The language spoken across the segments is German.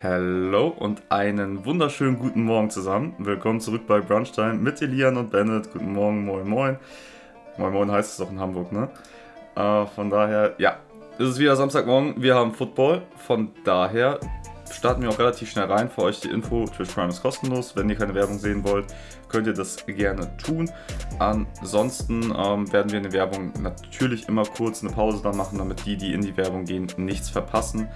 Hallo und einen wunderschönen guten Morgen zusammen. Willkommen zurück bei Brunchtime mit Elian und Bennett. Guten Morgen, moin moin. Moin moin heißt es doch in Hamburg, ne? Äh, von daher, ja, es ist wieder Samstagmorgen. Wir haben Football. Von daher starten wir auch relativ schnell rein. Für euch die Info, Twitch Prime ist kostenlos. Wenn ihr keine Werbung sehen wollt, könnt ihr das gerne tun. Ansonsten ähm, werden wir in der Werbung natürlich immer kurz eine Pause da machen, damit die, die in die Werbung gehen, nichts verpassen.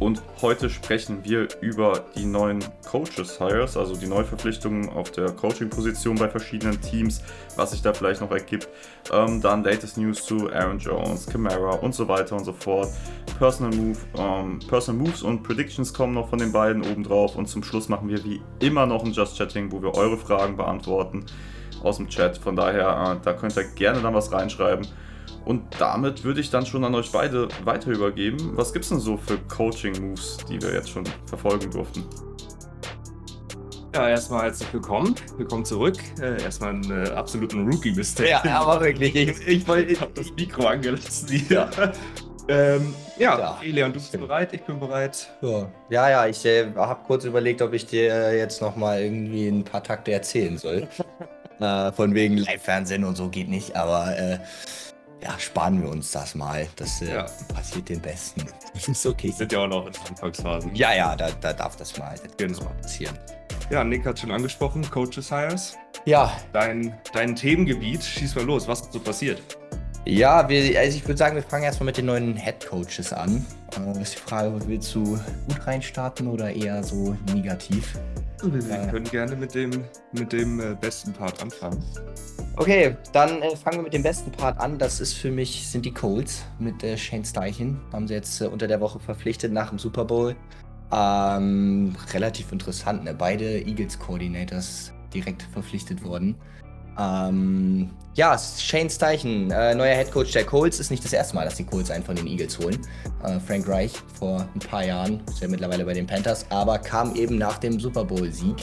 Und heute sprechen wir über die neuen Coaches Hires, also die Neuverpflichtungen auf der Coaching-Position bei verschiedenen Teams, was sich da vielleicht noch ergibt. Ähm, dann latest News zu Aaron Jones, Camara und so weiter und so fort. Personal, Move, ähm, Personal Moves und Predictions kommen noch von den beiden obendrauf. Und zum Schluss machen wir wie immer noch ein Just Chatting, wo wir eure Fragen beantworten aus dem Chat. Von daher, äh, da könnt ihr gerne dann was reinschreiben. Und damit würde ich dann schon an euch beide weiter übergeben. Was gibt es denn so für Coaching-Moves, die wir jetzt schon verfolgen durften? Ja, erstmal herzlich willkommen. Willkommen zurück. Äh, erstmal einen äh, absoluten Rookie-Mistake. Ja, aber wirklich. Ich, ich, wollte. Ich habe das Mikro angelassen hier. Ähm, ja, ja, Elian, du bist bereit, ich bin bereit. Ja, ja, ja ich äh, habe kurz überlegt, ob ich dir jetzt nochmal irgendwie ein paar Takte erzählen soll. äh, von wegen Live-Fernsehen und so geht nicht, aber äh, ja, sparen wir uns das mal. Das äh, ja. passiert den Besten. Das ist okay. Sind ja auch noch in Anfangsphasen. Ja, ja, da, da darf das mal, das genau. mal passieren. Ja, Nick hat schon angesprochen, Coaches Hires. Ja. Dein, dein Themengebiet, schieß mal los, was so passiert? Ja, wir, also ich würde sagen, wir fangen erstmal mit den neuen Head Coaches an. Äh, ist die Frage, willst du gut reinstarten oder eher so negativ? Wir äh, können gerne mit dem, mit dem äh, besten Part anfangen. Okay, dann äh, fangen wir mit dem besten Part an. Das ist für mich, sind die Colts mit äh, Shane Steichen. Haben sie jetzt äh, unter der Woche verpflichtet nach dem Super Bowl. Ähm, relativ interessant, ne? Beide Eagles-Coordinators direkt verpflichtet worden. Ähm, ja, Shane Steichen, äh, neuer Head Coach der Colts, ist nicht das erste Mal, dass die Colts einen von den Eagles holen. Äh, Frank Reich vor ein paar Jahren, ist ja mittlerweile bei den Panthers, aber kam eben nach dem Super Bowl-Sieg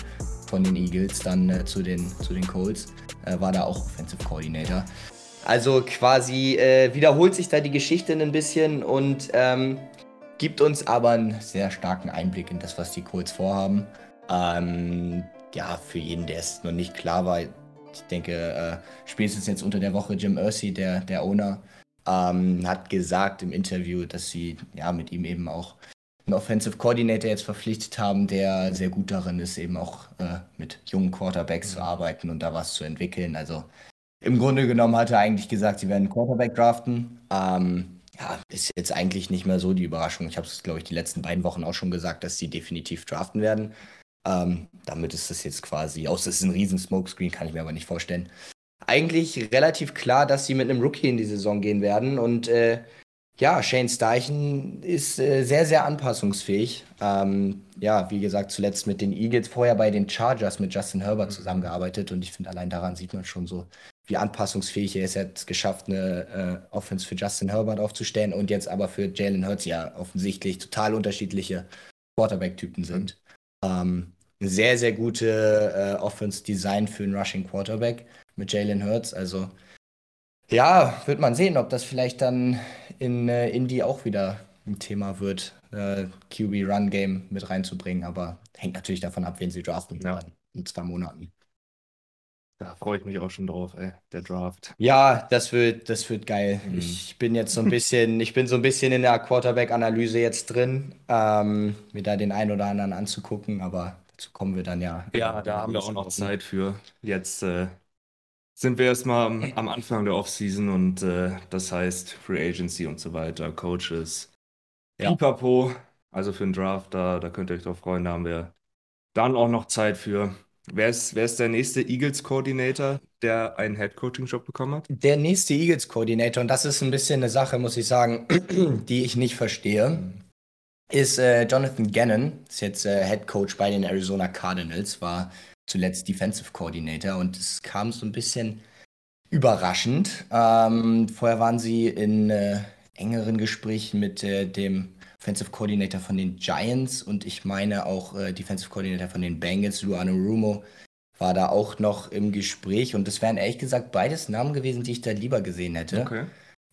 von den Eagles dann äh, zu, den, zu den Colts äh, war da auch Offensive Coordinator. Also quasi äh, wiederholt sich da die Geschichte ein bisschen und ähm, gibt uns aber einen sehr starken Einblick in das, was die Colts vorhaben. Ähm, ja, für jeden, der es noch nicht klar war, ich denke, äh, spätestens jetzt unter der Woche Jim Irsay, der, der Owner, ähm, hat gesagt im Interview, dass sie ja mit ihm eben auch einen Offensive Coordinator jetzt verpflichtet haben, der sehr gut darin ist, eben auch äh, mit jungen Quarterbacks zu arbeiten und da was zu entwickeln. Also im Grunde genommen hat er eigentlich gesagt, sie werden Quarterback draften. Ähm, ja, ist jetzt eigentlich nicht mehr so die Überraschung. Ich habe es, glaube ich, die letzten beiden Wochen auch schon gesagt, dass sie definitiv draften werden. Ähm, damit ist das jetzt quasi, außer es ist ein riesen Smokescreen, kann ich mir aber nicht vorstellen. Eigentlich relativ klar, dass sie mit einem Rookie in die Saison gehen werden und äh, ja, Shane Steichen ist äh, sehr, sehr anpassungsfähig. Ähm, ja, wie gesagt, zuletzt mit den Eagles, vorher bei den Chargers mit Justin Herbert mhm. zusammengearbeitet und ich finde, allein daran sieht man schon so, wie anpassungsfähig er ist. Er hat geschafft, eine äh, Offense für Justin Herbert aufzustellen und jetzt aber für Jalen Hurts ja offensichtlich total unterschiedliche Quarterback-Typen sind. Mhm. Ähm, eine sehr, sehr gute äh, Offense-Design für einen Rushing Quarterback mit Jalen Hurts. Also ja, wird man sehen, ob das vielleicht dann in äh, Indie auch wieder ein Thema wird, äh, QB Run Game mit reinzubringen. Aber hängt natürlich davon ab, wen sie draften ja. in zwei Monaten. Da freue ich mich auch schon drauf, ey, der Draft. Ja, das wird, das wird geil. Mhm. Ich bin jetzt so ein bisschen, ich bin so ein bisschen in der Quarterback-Analyse jetzt drin, ähm, mir da den einen oder anderen anzugucken, aber dazu kommen wir dann ja. Ja, da haben wir auch noch Zeit für. Jetzt äh, sind wir erstmal am, am Anfang der Offseason und äh, das heißt Free Agency und so weiter, Coaches, ja. Pipapo, also für den Draft, da, da könnt ihr euch drauf freuen, da haben wir dann auch noch Zeit für. Wer ist, wer ist der nächste Eagles-Coordinator, der einen Head-Coaching-Job bekommen hat? Der nächste Eagles-Coordinator, und das ist ein bisschen eine Sache, muss ich sagen, die ich nicht verstehe, ist äh, Jonathan Gannon, ist jetzt äh, Head Coach bei den Arizona Cardinals, war zuletzt Defensive Coordinator und es kam so ein bisschen überraschend. Ähm, vorher waren sie in äh, engeren Gesprächen mit äh, dem Offensive Coordinator von den Giants und ich meine auch äh, Defensive Coordinator von den Bengals, Luano Rumo, war da auch noch im Gespräch und das wären ehrlich gesagt beides Namen gewesen, die ich da lieber gesehen hätte. Okay.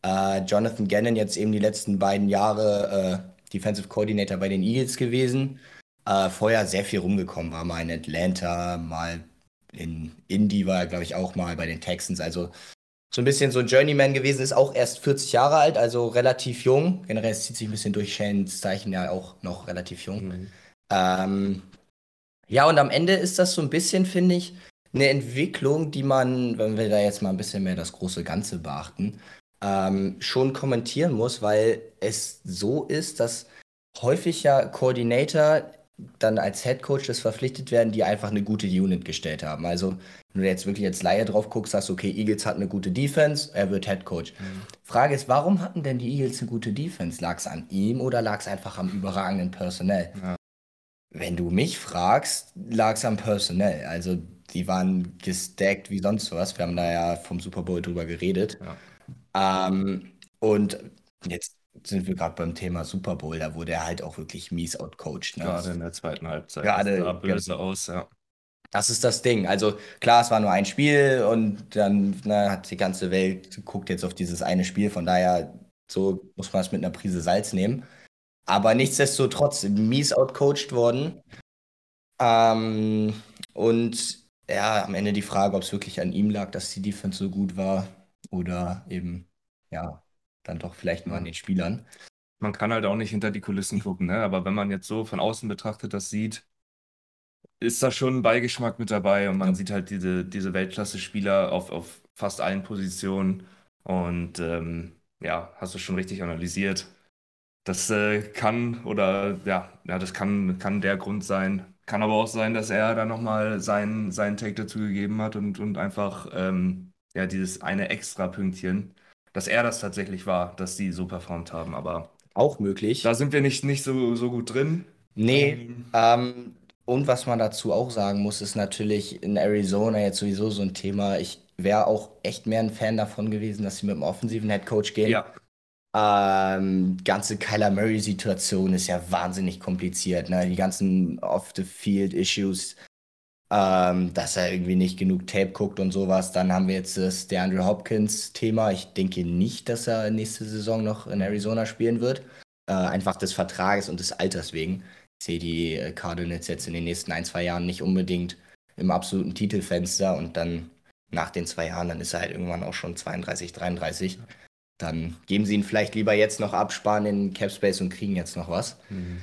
Äh, Jonathan Gannon jetzt eben die letzten beiden Jahre Defensive Coordinator bei den Eagles gewesen Äh, vorher sehr viel rumgekommen, war mal in Atlanta, mal in Indy war er, glaube ich, auch mal bei den Texans. Also so ein bisschen so ein Journeyman gewesen, ist auch erst 40 Jahre alt, also relativ jung. Generell zieht sich ein bisschen durch Shanes Zeichen ja auch noch relativ jung. Mhm. Ähm, ja, und am Ende ist das so ein bisschen, finde ich, eine Entwicklung, die man, wenn wir da jetzt mal ein bisschen mehr das große Ganze beachten, ähm, schon kommentieren muss, weil es so ist, dass häufig ja Koordinator dann als Head Coach das verpflichtet werden, die einfach eine gute Unit gestellt haben. Also, wenn du jetzt wirklich als Laie drauf guckst, sagst du, okay, Eagles hat eine gute Defense, er wird Head Coach. Mhm. Frage ist, warum hatten denn die Eagles eine gute Defense? Lag es an ihm oder lag es einfach am überragenden Personell? Ja. Wenn du mich fragst, lag es am Personell. Also, die waren gestackt wie sonst was. Wir haben da ja vom Super Bowl drüber geredet. Ja. Ähm, und jetzt sind wir gerade beim Thema Super Bowl, da wurde er halt auch wirklich mies outcoached. Ne? Gerade in der zweiten Halbzeit. Gerade sah böse aus, ja. Das ist das Ding. Also klar, es war nur ein Spiel und dann na, hat die ganze Welt guckt jetzt auf dieses eine Spiel. Von daher, so muss man es mit einer Prise Salz nehmen. Aber nichtsdestotrotz mies outcoached worden. Ähm, und ja, am Ende die Frage, ob es wirklich an ihm lag, dass die Defense so gut war oder eben, ja, dann doch vielleicht nur an den Spielern. Man kann halt auch nicht hinter die Kulissen gucken, ne? aber wenn man jetzt so von außen betrachtet das sieht, ist da schon ein Beigeschmack mit dabei und man ja. sieht halt diese, diese Weltklasse-Spieler auf, auf fast allen Positionen und ähm, ja, hast du schon richtig analysiert. Das äh, kann oder ja, ja, das kann, kann der Grund sein. Kann aber auch sein, dass er da nochmal seinen, seinen Take dazu gegeben hat und, und einfach ähm, ja, dieses eine extra Pünktchen dass er das tatsächlich war, dass die so performt haben, aber auch möglich. Da sind wir nicht, nicht so, so gut drin. Nee, ähm, ähm, und was man dazu auch sagen muss, ist natürlich in Arizona jetzt sowieso so ein Thema. Ich wäre auch echt mehr ein Fan davon gewesen, dass sie mit dem offensiven Headcoach gehen. Ja. Ähm, ganze Kyler Murray-Situation ist ja wahnsinnig kompliziert. Ne? Die ganzen Off-the-Field-Issues, ähm, dass er irgendwie nicht genug Tape guckt und sowas. Dann haben wir jetzt das der Andrew Hopkins-Thema. Ich denke nicht, dass er nächste Saison noch in Arizona spielen wird. Äh, einfach des Vertrages und des Alters wegen. Ich sehe die äh, Cardinals jetzt in den nächsten ein, zwei Jahren nicht unbedingt im absoluten Titelfenster und dann nach den zwei Jahren, dann ist er halt irgendwann auch schon 32, 33. Dann geben sie ihn vielleicht lieber jetzt noch absparen in Capspace und kriegen jetzt noch was. Mhm.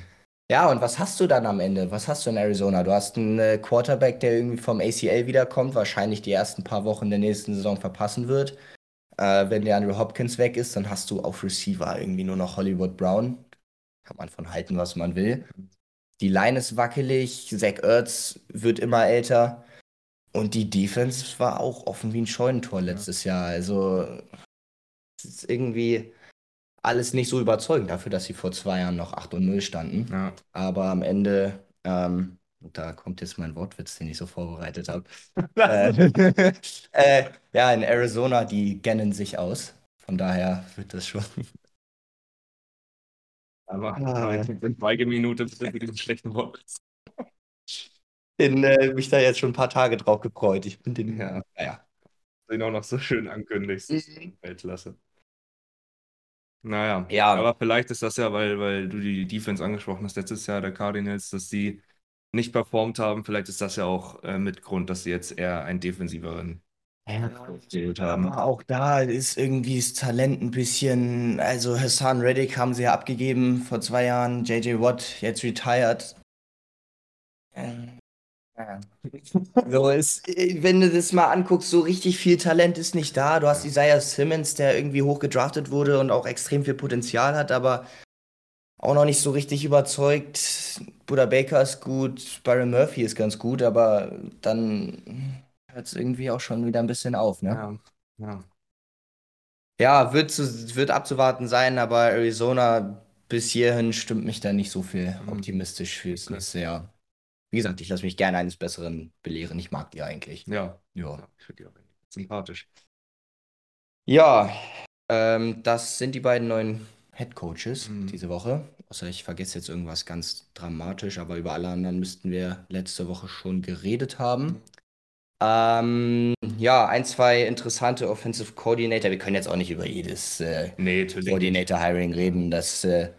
Ja, und was hast du dann am Ende? Was hast du in Arizona? Du hast einen äh, Quarterback, der irgendwie vom ACL wiederkommt, wahrscheinlich die ersten paar Wochen der nächsten Saison verpassen wird. Äh, wenn der Andrew Hopkins weg ist, dann hast du auf Receiver irgendwie nur noch Hollywood Brown. Kann man von halten, was man will. Die Line ist wackelig, Zach Ertz wird immer älter. Und die Defense war auch offen wie ein Scheunentor letztes Jahr. Also, es ist irgendwie alles nicht so überzeugend dafür, dass sie vor zwei Jahren noch 8 und 0 standen. Ja. Aber am Ende, ähm, da kommt jetzt mein Wortwitz, den ich so vorbereitet habe. äh, äh, ja, in Arizona, die gennen sich aus. Von daher wird das schon. Aber ah, in Schweigeminute für diesen schlechten Wortwitz. Bin äh, mich da jetzt schon ein paar Tage drauf gefreut. Ich bin den, ja, naja. Den auch noch so schön ankündigst. Mhm. Weltklasse. Naja, Ja, aber vielleicht ist das ja, weil, weil du die Defense angesprochen hast, letztes Jahr der Cardinals, dass die nicht performt haben. Vielleicht ist das ja auch äh, mit Grund, dass sie jetzt eher einen defensiveren ja, haben. aber auch da ist irgendwie das Talent ein bisschen, also Hassan Reddick haben sie ja abgegeben vor zwei Jahren, JJ Watt jetzt retired. Ähm, so ist, wenn du das mal anguckst, so richtig viel Talent ist nicht da. Du hast Isaiah Simmons, der irgendwie hoch gedraftet wurde und auch extrem viel Potenzial hat, aber auch noch nicht so richtig überzeugt. Buddha Baker ist gut, Byron Murphy ist ganz gut, aber dann hört es irgendwie auch schon wieder ein bisschen auf, ne? Ja, ja. Ja, wird, zu, wird abzuwarten sein, aber Arizona bis hierhin stimmt mich da nicht so viel mhm. optimistisch fürs nächste Jahr. Wie gesagt, ich lasse mich gerne eines Besseren belehren. Ich mag die eigentlich. Ja. Ja. Ich finde die auch sympathisch. Ja, ähm, das sind die beiden neuen Head Coaches mhm. diese Woche. Außer ich vergesse jetzt irgendwas ganz dramatisch, aber über alle anderen müssten wir letzte Woche schon geredet haben. Mhm. Ähm, ja, ein, zwei interessante Offensive Coordinator. Wir können jetzt auch nicht über jedes äh, nee, Coordinator Hiring reden. Das äh,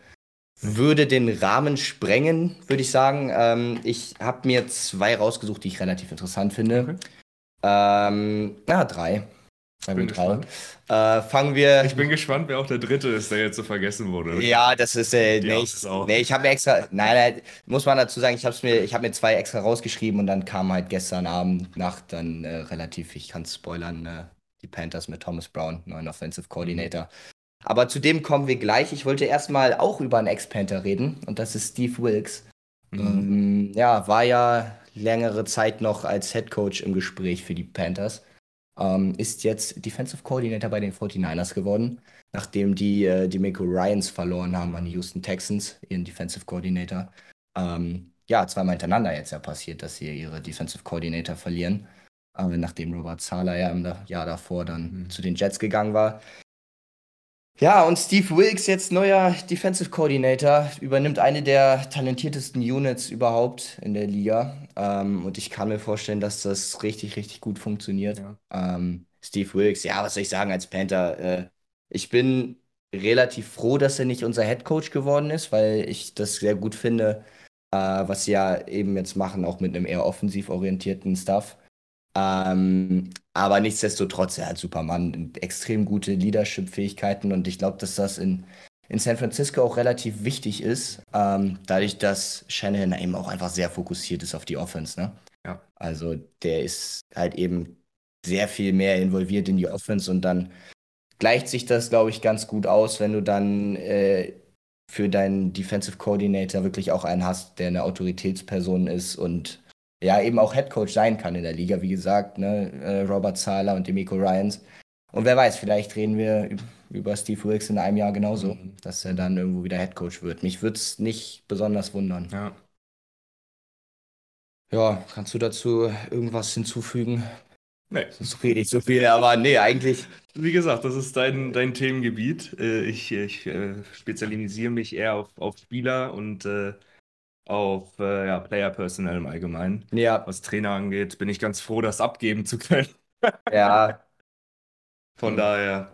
würde den Rahmen sprengen, würde ich sagen. Ähm, ich habe mir zwei rausgesucht, die ich relativ interessant finde. Okay. Ähm, ja, drei. Ich bin gespannt. Äh, fangen wir. Ich bin gespannt, wer auch der dritte ist, der jetzt so vergessen wurde. Ja, das ist. Äh, nee, ich, nee, ich habe mir extra. Nein, nein, muss man dazu sagen, ich habe mir, ich habe mir zwei extra rausgeschrieben und dann kam halt gestern Abend, Nacht dann äh, relativ, ich kann spoilern, äh, die Panthers mit Thomas Brown, neuen Offensive Coordinator. Aber zu dem kommen wir gleich. Ich wollte erstmal auch über einen Ex-Panther reden und das ist Steve Wilkes. Mhm. Ähm, ja, war ja längere Zeit noch als Head Coach im Gespräch für die Panthers. Ähm, ist jetzt Defensive Coordinator bei den 49ers geworden, nachdem die äh, die Miko Ryans verloren haben an die Houston Texans, ihren Defensive Coordinator. Ähm, ja, zweimal hintereinander jetzt ja passiert, dass sie ihre Defensive Coordinator verlieren. Aber nachdem Robert Zahler ja im Jahr davor dann mhm. zu den Jets gegangen war. Ja, und Steve Wilkes, jetzt neuer Defensive Coordinator, übernimmt eine der talentiertesten Units überhaupt in der Liga. Ähm, und ich kann mir vorstellen, dass das richtig, richtig gut funktioniert. Ja. Ähm, Steve Wilkes, ja, was soll ich sagen als Panther? Äh, ich bin relativ froh, dass er nicht unser Head Coach geworden ist, weil ich das sehr gut finde, äh, was sie ja eben jetzt machen, auch mit einem eher offensiv orientierten Stuff. Ähm, aber nichtsdestotrotz, er hat Superman extrem gute Leadership-Fähigkeiten und ich glaube, dass das in, in San Francisco auch relativ wichtig ist, ähm, dadurch, dass Shanahan eben auch einfach sehr fokussiert ist auf die Offense. Ne? Ja. Also der ist halt eben sehr viel mehr involviert in die Offense und dann gleicht sich das, glaube ich, ganz gut aus, wenn du dann äh, für deinen Defensive Coordinator wirklich auch einen hast, der eine Autoritätsperson ist und ja eben auch Headcoach sein kann in der Liga, wie gesagt, ne? Äh, Robert Zahler und Demico Ryans. Und wer weiß, vielleicht reden wir über Steve Wilkes in einem Jahr genauso, mhm. dass er dann irgendwo wieder Headcoach wird. Mich würde es nicht besonders wundern. Ja. Ja, kannst du dazu irgendwas hinzufügen? Nee. Sonst rede ich so viel, aber nee, eigentlich. Wie gesagt, das ist dein, dein Themengebiet. Äh, ich, ich äh, spezialisiere mich eher auf, auf Spieler und auf äh, ja, Player Personnel im Allgemeinen. Ja. Was Trainer angeht, bin ich ganz froh, das abgeben zu können. ja. Von mhm. daher.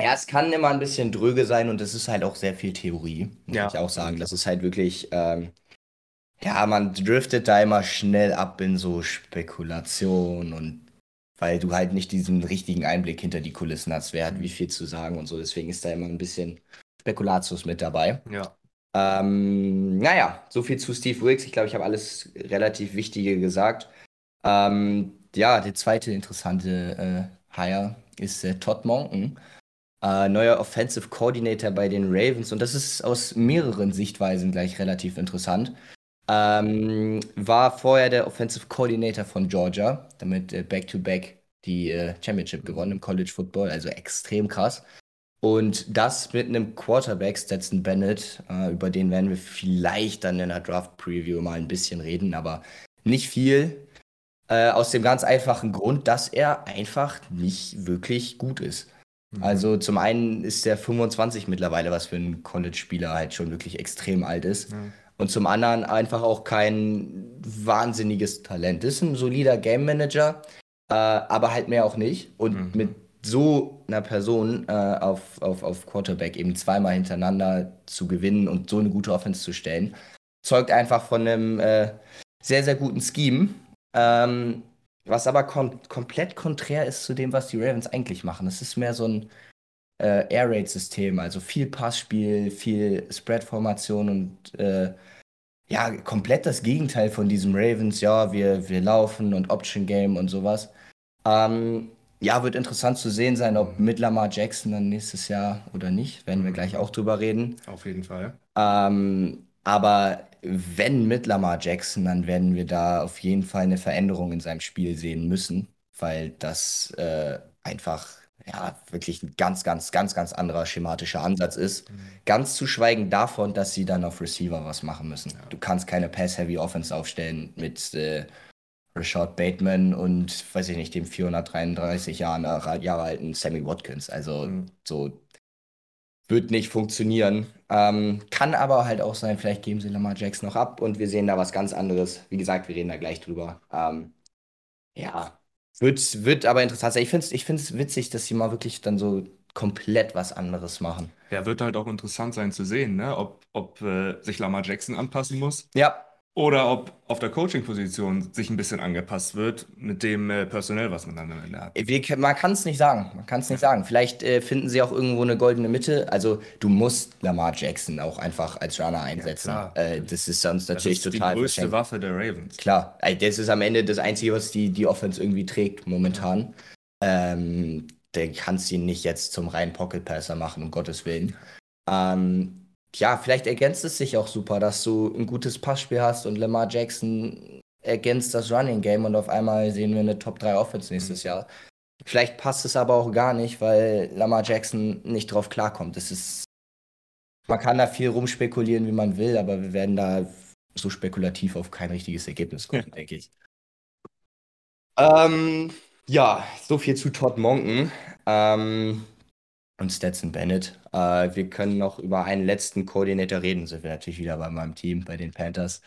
Ja, es kann immer ein bisschen dröge sein und es ist halt auch sehr viel Theorie, muss ja. ich auch sagen. Das ist halt wirklich, ähm, ja, man driftet da immer schnell ab in so Spekulation und weil du halt nicht diesen richtigen Einblick hinter die Kulissen hast, wer hat wie viel zu sagen und so. Deswegen ist da immer ein bisschen Spekulatius mit dabei. Ja. Ähm, naja, so viel zu Steve Wilkes. Ich glaube, ich habe alles relativ Wichtige gesagt. Ähm, ja, der zweite interessante äh, Hire ist äh, Todd Monken, äh, neuer Offensive Coordinator bei den Ravens. Und das ist aus mehreren Sichtweisen gleich relativ interessant. Ähm, war vorher der Offensive Coordinator von Georgia, damit äh, Back-to-Back -back die äh, Championship gewonnen im College Football, also extrem krass. Und das mit einem Quarterback, Stetson Bennett, äh, über den werden wir vielleicht dann in der Draft-Preview mal ein bisschen reden, aber nicht viel. Äh, aus dem ganz einfachen Grund, dass er einfach nicht wirklich gut ist. Mhm. Also zum einen ist der 25 mittlerweile, was für einen College-Spieler halt schon wirklich extrem alt ist. Mhm. Und zum anderen einfach auch kein wahnsinniges Talent. Ist ein solider Game Manager, äh, aber halt mehr auch nicht. Und mhm. mit so einer Person äh, auf, auf, auf Quarterback eben zweimal hintereinander zu gewinnen und so eine gute Offense zu stellen, zeugt einfach von einem äh, sehr, sehr guten Scheme. Ähm, was aber kom komplett konträr ist zu dem, was die Ravens eigentlich machen. Es ist mehr so ein äh, Air Raid-System, also viel Passspiel, viel Spread-Formation und äh, ja, komplett das Gegenteil von diesem Ravens. Ja, wir, wir laufen und Option Game und sowas. Ähm, ja, wird interessant zu sehen sein, ob mit Lamar Jackson dann nächstes Jahr oder nicht. Werden wir gleich auch drüber reden. Auf jeden Fall. Ähm, aber wenn mit Lamar Jackson, dann werden wir da auf jeden Fall eine Veränderung in seinem Spiel sehen müssen, weil das äh, einfach ja wirklich ein ganz, ganz, ganz, ganz anderer schematischer Ansatz ist. Mhm. Ganz zu schweigen davon, dass sie dann auf Receiver was machen müssen. Ja. Du kannst keine Pass-Heavy Offense aufstellen mit äh, Rashad Bateman und, weiß ich nicht, dem 433 Jahren, äh, Jahre alten Sammy Watkins. Also mhm. so wird nicht funktionieren. Ähm, kann aber halt auch sein, vielleicht geben sie Lamar Jackson noch ab und wir sehen da was ganz anderes. Wie gesagt, wir reden da gleich drüber. Ähm, ja, wird, wird aber interessant sein. Ich finde es ich witzig, dass sie mal wirklich dann so komplett was anderes machen. Ja, wird halt auch interessant sein zu sehen, ne? ob, ob äh, sich Lamar Jackson anpassen muss. Ja, Oder ob auf der Coaching-Position sich ein bisschen angepasst wird mit dem äh, Personell, was man dann am Ende hat. Wir, man kann es nicht sagen. Man kann es nicht sagen. Vielleicht äh, finden sie auch irgendwo eine goldene Mitte. Also du musst Lamar Jackson auch einfach als Runner einsetzen. klar. äh, das ist sonst Das natürlich ist die total größte verschenkt. Waffe der Ravens. Klar, ey, das ist am Ende das Einzige, was die, die Offense irgendwie trägt momentan. Ähm, der kannst ihn nicht jetzt zum reinen Pocket Passer machen, um Gottes Willen. Ähm, ja, vielleicht ergänzt es sich auch super, dass du ein gutes Passspiel hast und Lamar Jackson ergänzt das Running Game und auf einmal sehen wir eine Top 3 Offense nächstes Jahr. Vielleicht passt es aber auch gar nicht, weil Lamar Jackson nicht drauf klarkommt. Das ist, man kann da viel rumspekulieren, wie man will, aber wir werden da so spekulativ auf kein richtiges Ergebnis kommen, denke ich. Ähm, ja, so viel zu Todd Monken ähm, und Stetson Bennett. Äh, wir können noch über einen letzten Koordinator reden. Sind wir natürlich wieder bei meinem Team, bei den Panthers.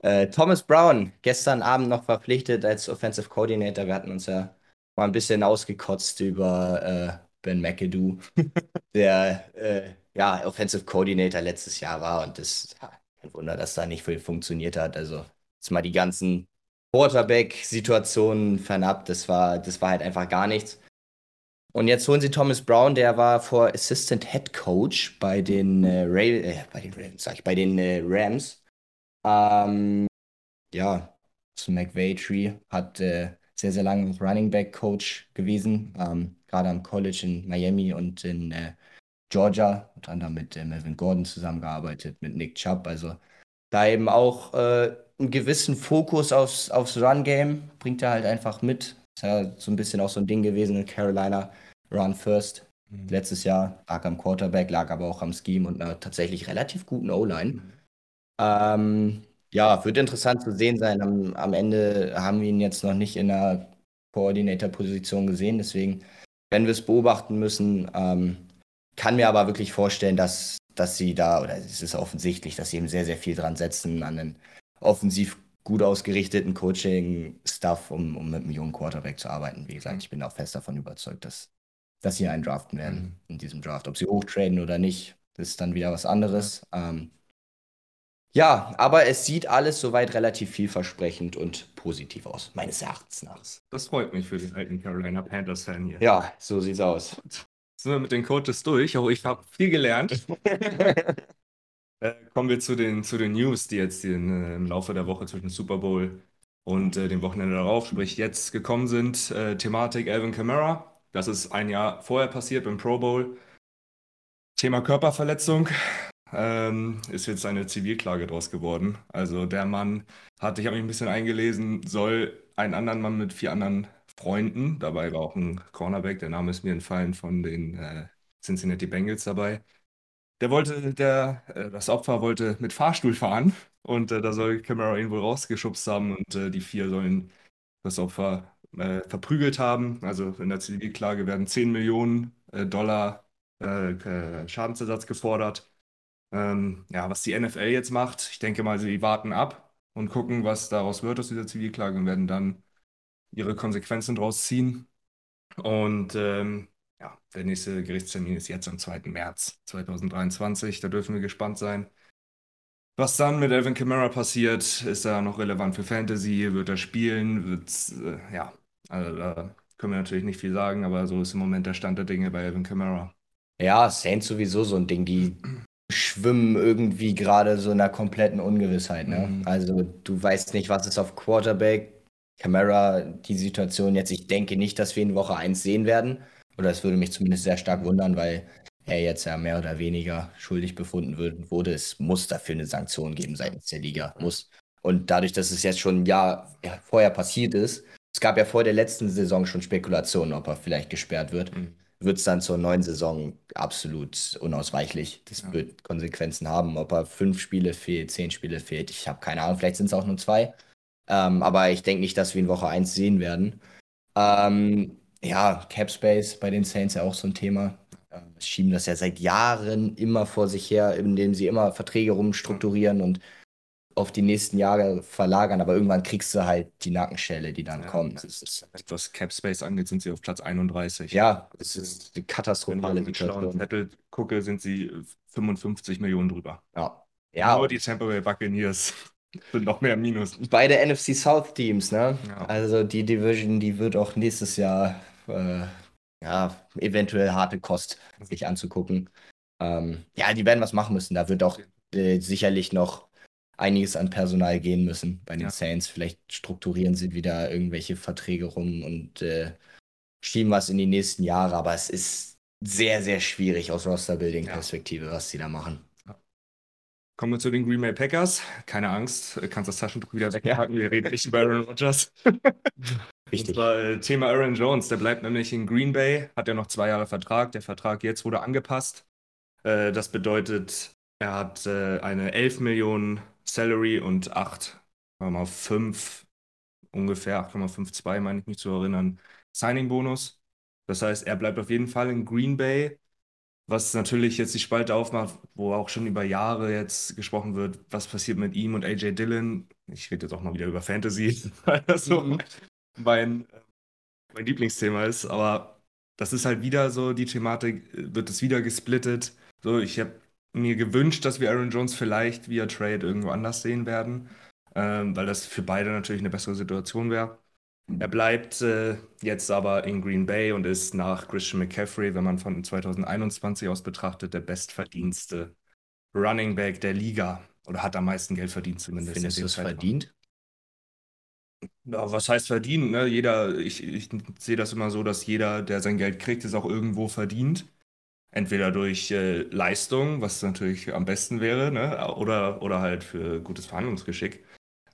Äh, Thomas Brown, gestern Abend noch verpflichtet als Offensive Coordinator. Wir hatten uns ja mal ein bisschen ausgekotzt über äh, Ben McAdoo, der äh, ja Offensive Coordinator letztes Jahr war. Und das ja, kein Wunder, dass da nicht viel funktioniert hat. Also jetzt mal die ganzen Quarterback-Situationen fernab. Das war, das war halt einfach gar nichts. Und jetzt holen sie Thomas Brown, der war vor Assistant Head Coach bei den, äh, Ra äh, bei den Ravens, sag ich, bei den äh, Rams. Ähm, ja, zu McVay Tree hat äh, sehr, sehr lange Running Back Coach gewesen, ähm, gerade am College in Miami und in äh, Georgia, unter anderem mit äh, Melvin Gordon zusammengearbeitet, mit Nick Chubb. Also da eben auch einen gewissen Fokus aufs, aufs Run-Game bringt er halt einfach mit. Ist ja so ein bisschen auch so ein Ding gewesen in Carolina, Run First. Letztes Jahr lag am Quarterback, lag aber auch am Scheme und einer tatsächlich relativ guten O-Line. Ähm, ja, wird interessant zu sehen sein. Am, am Ende haben wir ihn jetzt noch nicht in einer Coordinator-Position gesehen, deswegen werden wir es beobachten müssen. Ähm, kann mir aber wirklich vorstellen, dass, dass sie da, oder es ist offensichtlich, dass sie eben sehr, sehr viel dran setzen an einen offensiv gut ausgerichteten Coaching-Stuff, um, um mit einem jungen Quarterback zu arbeiten. Wie gesagt, ich bin auch fest davon überzeugt, dass, dass sie einen draften werden Mhm. in diesem Draft. Ob sie hochtraden oder nicht, das ist dann wieder was anderes. Ähm, ja, aber es sieht alles soweit relativ vielversprechend und positiv aus, meines Erachtens nach. Das freut mich für den alten Carolina Panthers-Fan hier. Ja, so sieht's aus. Sind wir mit den Coaches durch? Auch ich habe viel gelernt. Äh, kommen wir zu den, zu den News, die jetzt in, äh, im Laufe der Woche zwischen Super Bowl und äh, dem Wochenende darauf, sprich jetzt gekommen sind. Äh, Thematik Alvin Kamara. Das ist ein Jahr vorher passiert beim Pro Bowl. Thema Körperverletzung. Ähm, ist jetzt eine Zivilklage draus geworden. Also der Mann hat, ich habe mich ein bisschen eingelesen, soll einen anderen Mann mit vier anderen Freunden, dabei war auch ein Cornerback, der Name ist mir entfallen, von den äh, Cincinnati Bengals dabei. Der wollte, der, äh, das Opfer wollte mit Fahrstuhl fahren und äh, da soll Camara ihn wohl rausgeschubst haben und äh, die vier sollen das Opfer äh, verprügelt haben. Also in der Zivilklage werden 10 Millionen äh, Dollar äh, Schadensersatz gefordert. Ähm, ja, was die NFL jetzt macht, ich denke mal, sie warten ab und gucken, was daraus wird aus dieser Zivilklage und werden dann ihre Konsequenzen draus ziehen. Und ähm, ja, der nächste Gerichtstermin ist jetzt am 2. März 2023. Da dürfen wir gespannt sein. Was dann mit Alvin Kamara passiert, ist er noch relevant für Fantasy? Wird er spielen? Wird's, äh, ja, also da können wir natürlich nicht viel sagen, aber so ist im Moment der Stand der Dinge bei Alvin Kamara. Ja, Saints sowieso so ein Ding, die schwimmen irgendwie gerade so in einer kompletten Ungewissheit, ne? Mhm. Also du weißt nicht, was ist auf Quarterback, Camara, die Situation jetzt. Ich denke nicht, dass wir in Woche 1 sehen werden. Oder es würde mich zumindest sehr stark wundern, weil er jetzt ja mehr oder weniger schuldig befunden wird, wurde. Es muss dafür eine Sanktion geben seitens der Liga. Muss. Und dadurch, dass es jetzt schon ein Jahr ja, vorher passiert ist, es gab ja vor der letzten Saison schon Spekulationen, ob er vielleicht gesperrt wird Mhm. wird es dann zur neuen Saison absolut unausweichlich. Das Ja. wird Konsequenzen haben, ob er fünf Spiele fehlt, zehn Spiele fehlt. Ich habe keine Ahnung, vielleicht sind es auch nur zwei. Ähm, aber ich denke nicht, dass wir in Woche 1 sehen werden. Ähm, ja, Cap Space bei den Saints ja auch so ein Thema. Ähm, schieben das ja seit Jahren immer vor sich her, indem sie immer Verträge rumstrukturieren und auf die nächsten Jahre verlagern, aber irgendwann kriegst du halt die Nackenschelle, die dann Ja, kommt. ist, Was Cap Space angeht, sind sie auf Platz 31. ja, es ist eine Wenn ich katastrophale den schlauen Situation. Zettel gucke, sind sie 55 Millionen drüber. Ja. Ja, Nur die Tampa Bay Buccaneers sind noch mehr Minus. beide NFC South Teams, ne? Ja. Also die Division, die wird auch nächstes Jahr äh, ja, eventuell harte Kost sich anzugucken. Ähm, ja, die werden was machen müssen. Da wird auch äh, sicherlich noch einiges an Personal gehen müssen bei den Ja. Saints. Vielleicht strukturieren sie wieder irgendwelche Verträge rum und äh, schieben was in die nächsten Jahre, aber es ist sehr, sehr schwierig aus Roster-Building-Perspektive, was sie da machen. Kommen wir zu den Green Bay Packers. Keine Angst, äh, kannst das Taschentuch wieder wegpacken. Wir reden nicht über Aaron Rodgers. Richtig. zwar äh, Thema Aaron Jones. Der bleibt nämlich in Green Bay, hat ja noch zwei Jahre Vertrag. Der Vertrag jetzt wurde angepasst. Äh, das bedeutet, er hat eine 11 Millionen Salary und 8,5 ungefähr 8,52 meine ich mich zu erinnern, Signing-Bonus. Das heißt, er bleibt auf jeden Fall in Green Bay. Was natürlich jetzt die Spalte aufmacht, wo auch schon über Jahre jetzt gesprochen wird, was passiert mit ihm und AJ Dillon. Ich rede jetzt auch mal wieder über Fantasy, weil das so Mhm. mein, mein Lieblingsthema ist. Aber das ist halt wieder so die Thematik, wird es wieder gesplittet. So, ich habe mir gewünscht, dass wir Aaron Jones vielleicht via Trade irgendwo anders sehen werden, ähm, weil das für beide natürlich eine bessere Situation wäre. Er bleibt äh, jetzt aber in Green Bay und ist nach Christian McCaffrey, wenn man von 2021 aus betrachtet, der bestverdienste Running Back der Liga. Oder hat am meisten Geld verdient zumindest. Findest in du es verdient? Ja, was heißt verdienen? Ne? Jeder, ich, ich sehe das immer so, dass jeder, der sein Geld kriegt, es auch irgendwo verdient. Entweder durch äh, Leistung, was natürlich am besten wäre, ne? oder, oder halt für gutes Verhandlungsgeschick.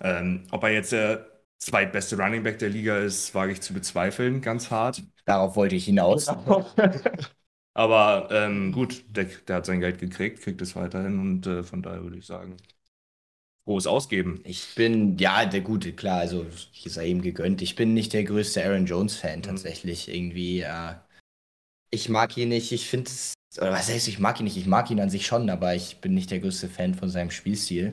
Ähm, ob er jetzt der zweitbeste Running Back der Liga ist, wage ich zu bezweifeln, ganz hart. Darauf wollte ich hinaus. Aber ähm, gut, der, der hat sein Geld gekriegt, kriegt es weiterhin und äh, von daher würde ich sagen, frohes Ausgeben. Ich bin, ja, der Gute, klar, also ich sei ihm gegönnt. Ich bin nicht der größte Aaron Jones-Fan Mhm. tatsächlich. Irgendwie, äh, ich mag ihn nicht, ich finde es, oder was heißt, ich mag ihn nicht, ich mag ihn an sich schon, aber ich bin nicht der größte Fan von seinem Spielstil.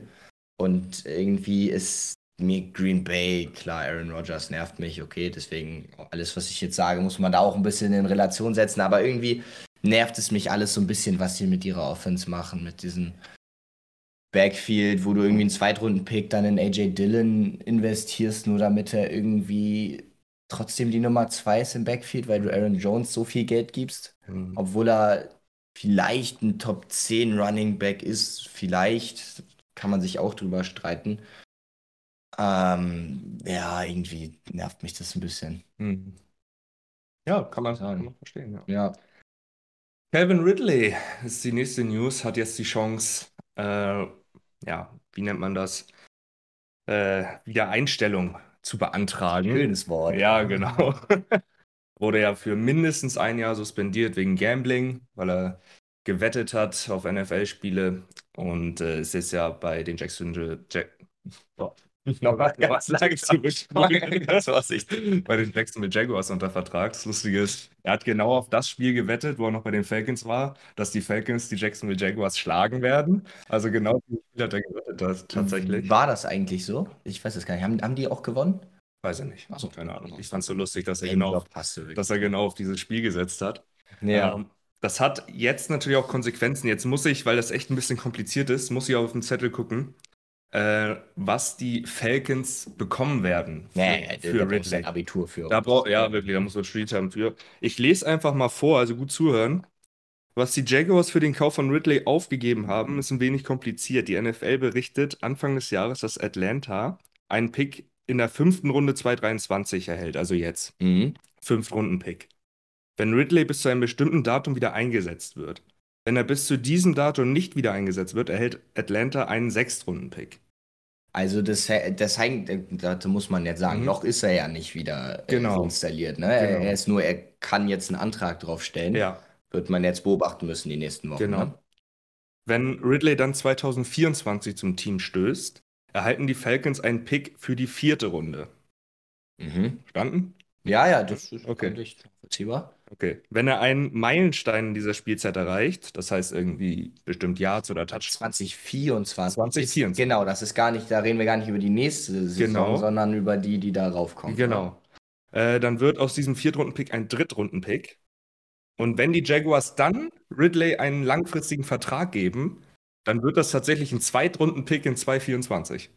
Und irgendwie ist mir Green Bay, klar, Aaron Rodgers nervt mich, okay, deswegen alles, was ich jetzt sage, muss man da auch ein bisschen in Relation setzen, aber irgendwie nervt es mich alles so ein bisschen, was sie mit ihrer Offense machen, mit diesen Backfield, wo du irgendwie einen Zweitrunden-Pick dann in AJ Dillon investierst, nur damit er irgendwie trotzdem die Nummer 2 ist im Backfield, weil du Aaron Jones so viel Geld gibst, Mhm. obwohl er vielleicht ein Top 10 Running Back ist, vielleicht kann man sich auch drüber streiten. Ähm, ja, irgendwie nervt mich das ein bisschen. Mhm. Ja, kann man, kann man verstehen. Ja. Ja. Calvin Ridley ist die nächste News, hat jetzt die Chance, äh, ja, wie nennt man das? Äh, Wiedereinstellung zu beantragen. Schönes Wort. Ja, genau. Wurde ja für mindestens ein Jahr suspendiert wegen Gambling, weil er gewettet hat auf NFL-Spiele und äh, ist jetzt ja bei den Jacksonville Jack Boah. Nochmal ganz lange zurück. Ganz Vorsicht. bei den Jacksonville Jaguars unter Vertrag. Das Lustige ist, er hat genau auf das Spiel gewettet, wo er noch bei den Falcons war, dass die Falcons die Jacksonville Jaguars schlagen werden. Also genau dieses Spiel hat er gewettet, das, tatsächlich. War das eigentlich so? Ich weiß es gar nicht. Haben, haben die auch gewonnen? Weiß ich nicht. Ach so. keine Ahnung. Ich fand es so lustig, dass er, genau, wirklich. dass er genau auf dieses Spiel gesetzt hat. Ja. Ähm, das hat jetzt natürlich auch Konsequenzen. Jetzt muss ich, weil das echt ein bisschen kompliziert ist, muss ich auf den Zettel gucken, äh, was die Falcons bekommen werden für, da für ein Ridley. Abitur für. Da braucht, ja, wirklich, da muss man Street haben für. Ich lese einfach mal vor, also gut zuhören. Was die Jaguars für den Kauf von Ridley aufgegeben haben, ist ein wenig kompliziert. Die NFL berichtet Anfang des Jahres, dass Atlanta einen Pick in der fünften Runde 2023 erhält, also jetzt. Mhm. Fünf-Runden-Pick. Wenn Ridley bis zu einem bestimmten Datum wieder eingesetzt wird. Wenn er bis zu diesem Datum nicht wieder eingesetzt wird, erhält Atlanta einen Sechstrunden-Pick. Also das, das hängt, dazu muss man jetzt sagen, Mhm. noch ist er ja nicht wieder äh, Genau. installiert. Ne? Er, Genau. er ist nur, er kann jetzt einen Antrag drauf stellen. Ja, Wird man jetzt beobachten müssen die nächsten Wochen. Genau. Ne? Wenn Ridley dann 2024 zum Team stößt, erhalten die Falcons einen Pick für die vierte Runde. Mhm. Verstanden? Ja, ja, das ist Okay. nachvollziehbar. Okay. Wenn er einen Meilenstein in dieser Spielzeit erreicht, das heißt irgendwie bestimmt Yards oder Touchdowns. 2024. 2024. Genau, das ist gar nicht, da reden wir gar nicht über die nächste Saison, Genau. sondern über die, die da raufkommt. Genau. Äh, dann wird aus diesem Viertrunden-Pick ein Drittrunden-Pick. Und wenn die Jaguars dann Ridley einen langfristigen Vertrag geben, dann wird das tatsächlich ein Zweitrunden-Pick in 2024.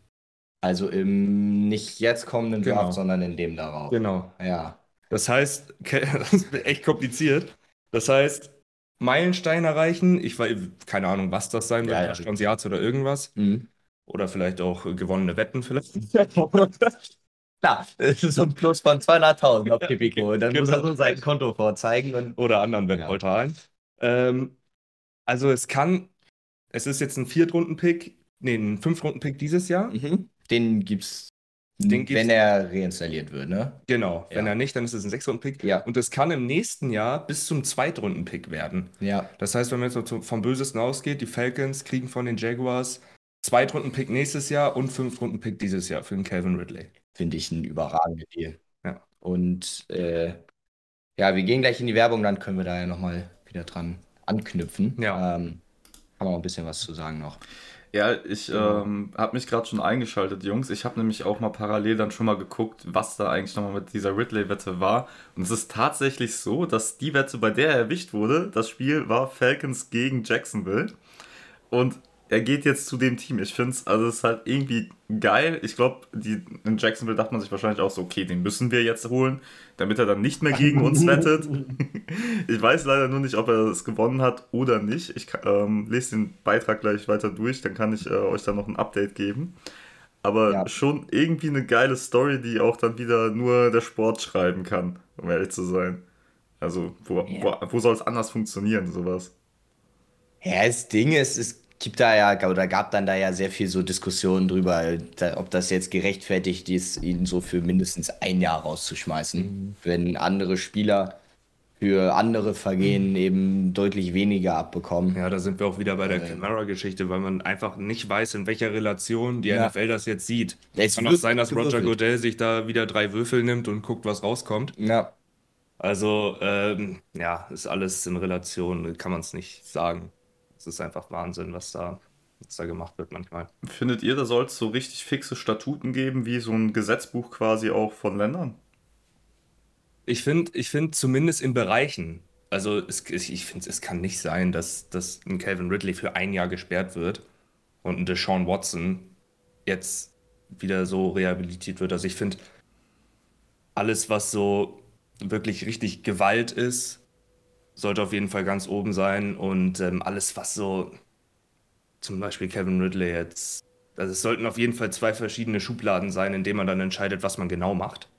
Also im nicht jetzt kommenden Draft, Genau. sondern in dem darauf. Genau. Ja. Das heißt, das ist echt kompliziert. Das heißt, Meilenstein erreichen, ich weiß, keine Ahnung, was das sein wird, Ja, ja. Yards oder irgendwas. Mhm. Oder vielleicht auch gewonnene Wetten vielleicht. Klar, das ist so ein Plus von 200.000 auf Tipico. Dann muss er Genau. so sein Konto vorzeigen und oder anderen Wettportalen. Ähm, also es kann, es ist jetzt ein Viertrunden-Pick, nee, ein Fünftrunden-Pick dieses Jahr. Mhm. den gibt's, Den wenn er reinstalliert wird, ne? Genau. Wenn Ja. er nicht, dann ist es ein Sechstrunden-Pick. Ja. Und es kann im nächsten Jahr bis zum Zweitrunden-Pick werden. Ja. Das heißt, wenn man jetzt vom Bösesten ausgeht, die Falcons kriegen von den Jaguars Zweitrunden-Pick nächstes Jahr und Fünftrunden-Pick dieses Jahr für den Calvin Ridley. Finde ich ein überragender Deal. Ja. Und äh, ja, wir gehen gleich in die Werbung, dann können wir da ja nochmal wieder dran anknüpfen. Ja. Ähm, haben wir noch ein bisschen was zu sagen noch. Ja, ich Genau. ähm, habe mich gerade schon eingeschaltet, Jungs. Ich habe nämlich auch mal parallel dann schon mal geguckt, was da eigentlich nochmal mit dieser Ridley-Wette war. Und es ist tatsächlich so, dass die Wette, bei der er erwischt wurde, das Spiel war Falcons gegen Jacksonville. Und er geht jetzt zu dem Team. Ich finde es, also es ist halt irgendwie geil. Ich glaube, in Jacksonville dachte man sich wahrscheinlich auch so, okay, den müssen wir jetzt holen, damit er dann nicht mehr gegen uns wettet. Ich weiß leider nur nicht, ob er es gewonnen hat oder nicht. Ich ähm, lese den Beitrag gleich weiter durch, dann kann ich äh, euch dann noch ein Update geben. Aber Ja. schon irgendwie eine geile Story, die auch dann wieder nur der Sport schreiben kann, um ehrlich zu sein. Also, wo, Ja. wo, wo soll es anders funktionieren, sowas? Ja, das Ding ist, es gibt da ja, oder gab dann da ja sehr viel so Diskussionen drüber, da, ob das jetzt gerechtfertigt ist, ihn so für mindestens ein Jahr rauszuschmeißen. Wenn andere Spieler für andere Vergehen eben deutlich weniger abbekommen. Ja, da sind wir auch wieder bei der. Camara-Geschichte, weil man einfach nicht weiß, in welcher Relation die Ja. NFL das jetzt sieht. Es Kann auch sein, dass Roger gewürfelt. Goodell sich da wieder drei Würfel nimmt und guckt, was rauskommt. Ja, Also, ähm, ja, ist alles in Relation, kann man es nicht sagen. Es ist einfach Wahnsinn, was da, was da gemacht wird manchmal. Findet ihr, da soll es so richtig fixe Statuten geben, wie so ein Gesetzbuch quasi auch von Ländern? Ich finde, ich find zumindest in Bereichen, also es, ich finde, es kann nicht sein, dass, dass ein Calvin Ridley für ein Jahr gesperrt wird und ein Deshaun Watson jetzt wieder so rehabilitiert wird. Also ich finde, alles, was so wirklich richtig Gewalt ist, sollte auf jeden Fall ganz oben sein und ähm, alles, was so zum Beispiel Calvin Ridley jetzt, also es sollten auf jeden Fall zwei verschiedene Schubladen sein, in denen man dann entscheidet, was man genau macht.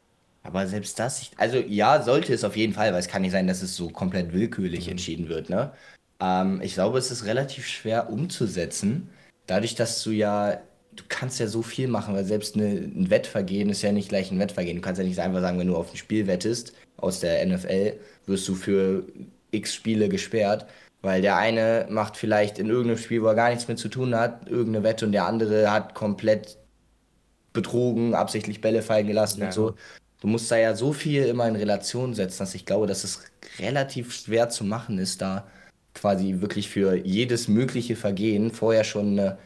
aber selbst das, also ja, sollte es auf jeden Fall, weil es kann nicht sein, dass es so komplett willkürlich entschieden wird, ne? Ähm, ich glaube, es ist relativ schwer umzusetzen, dadurch, dass du ja, du kannst ja so viel machen, weil selbst eine, ein Wettvergehen ist ja nicht gleich ein Wettvergehen. Du kannst ja nicht einfach sagen, wenn du auf ein Spiel wettest aus der NFL, wirst du für x Spiele gesperrt, weil der eine macht vielleicht in irgendeinem Spiel, wo er gar nichts mit zu tun hat, irgendeine Wette und der andere hat komplett betrogen, absichtlich Bälle fallen gelassen Ja. und so. Du musst da ja so viel immer in Relation setzen, dass ich glaube, dass es relativ schwer zu machen ist, da quasi wirklich für jedes mögliche Vergehen vorher schon eine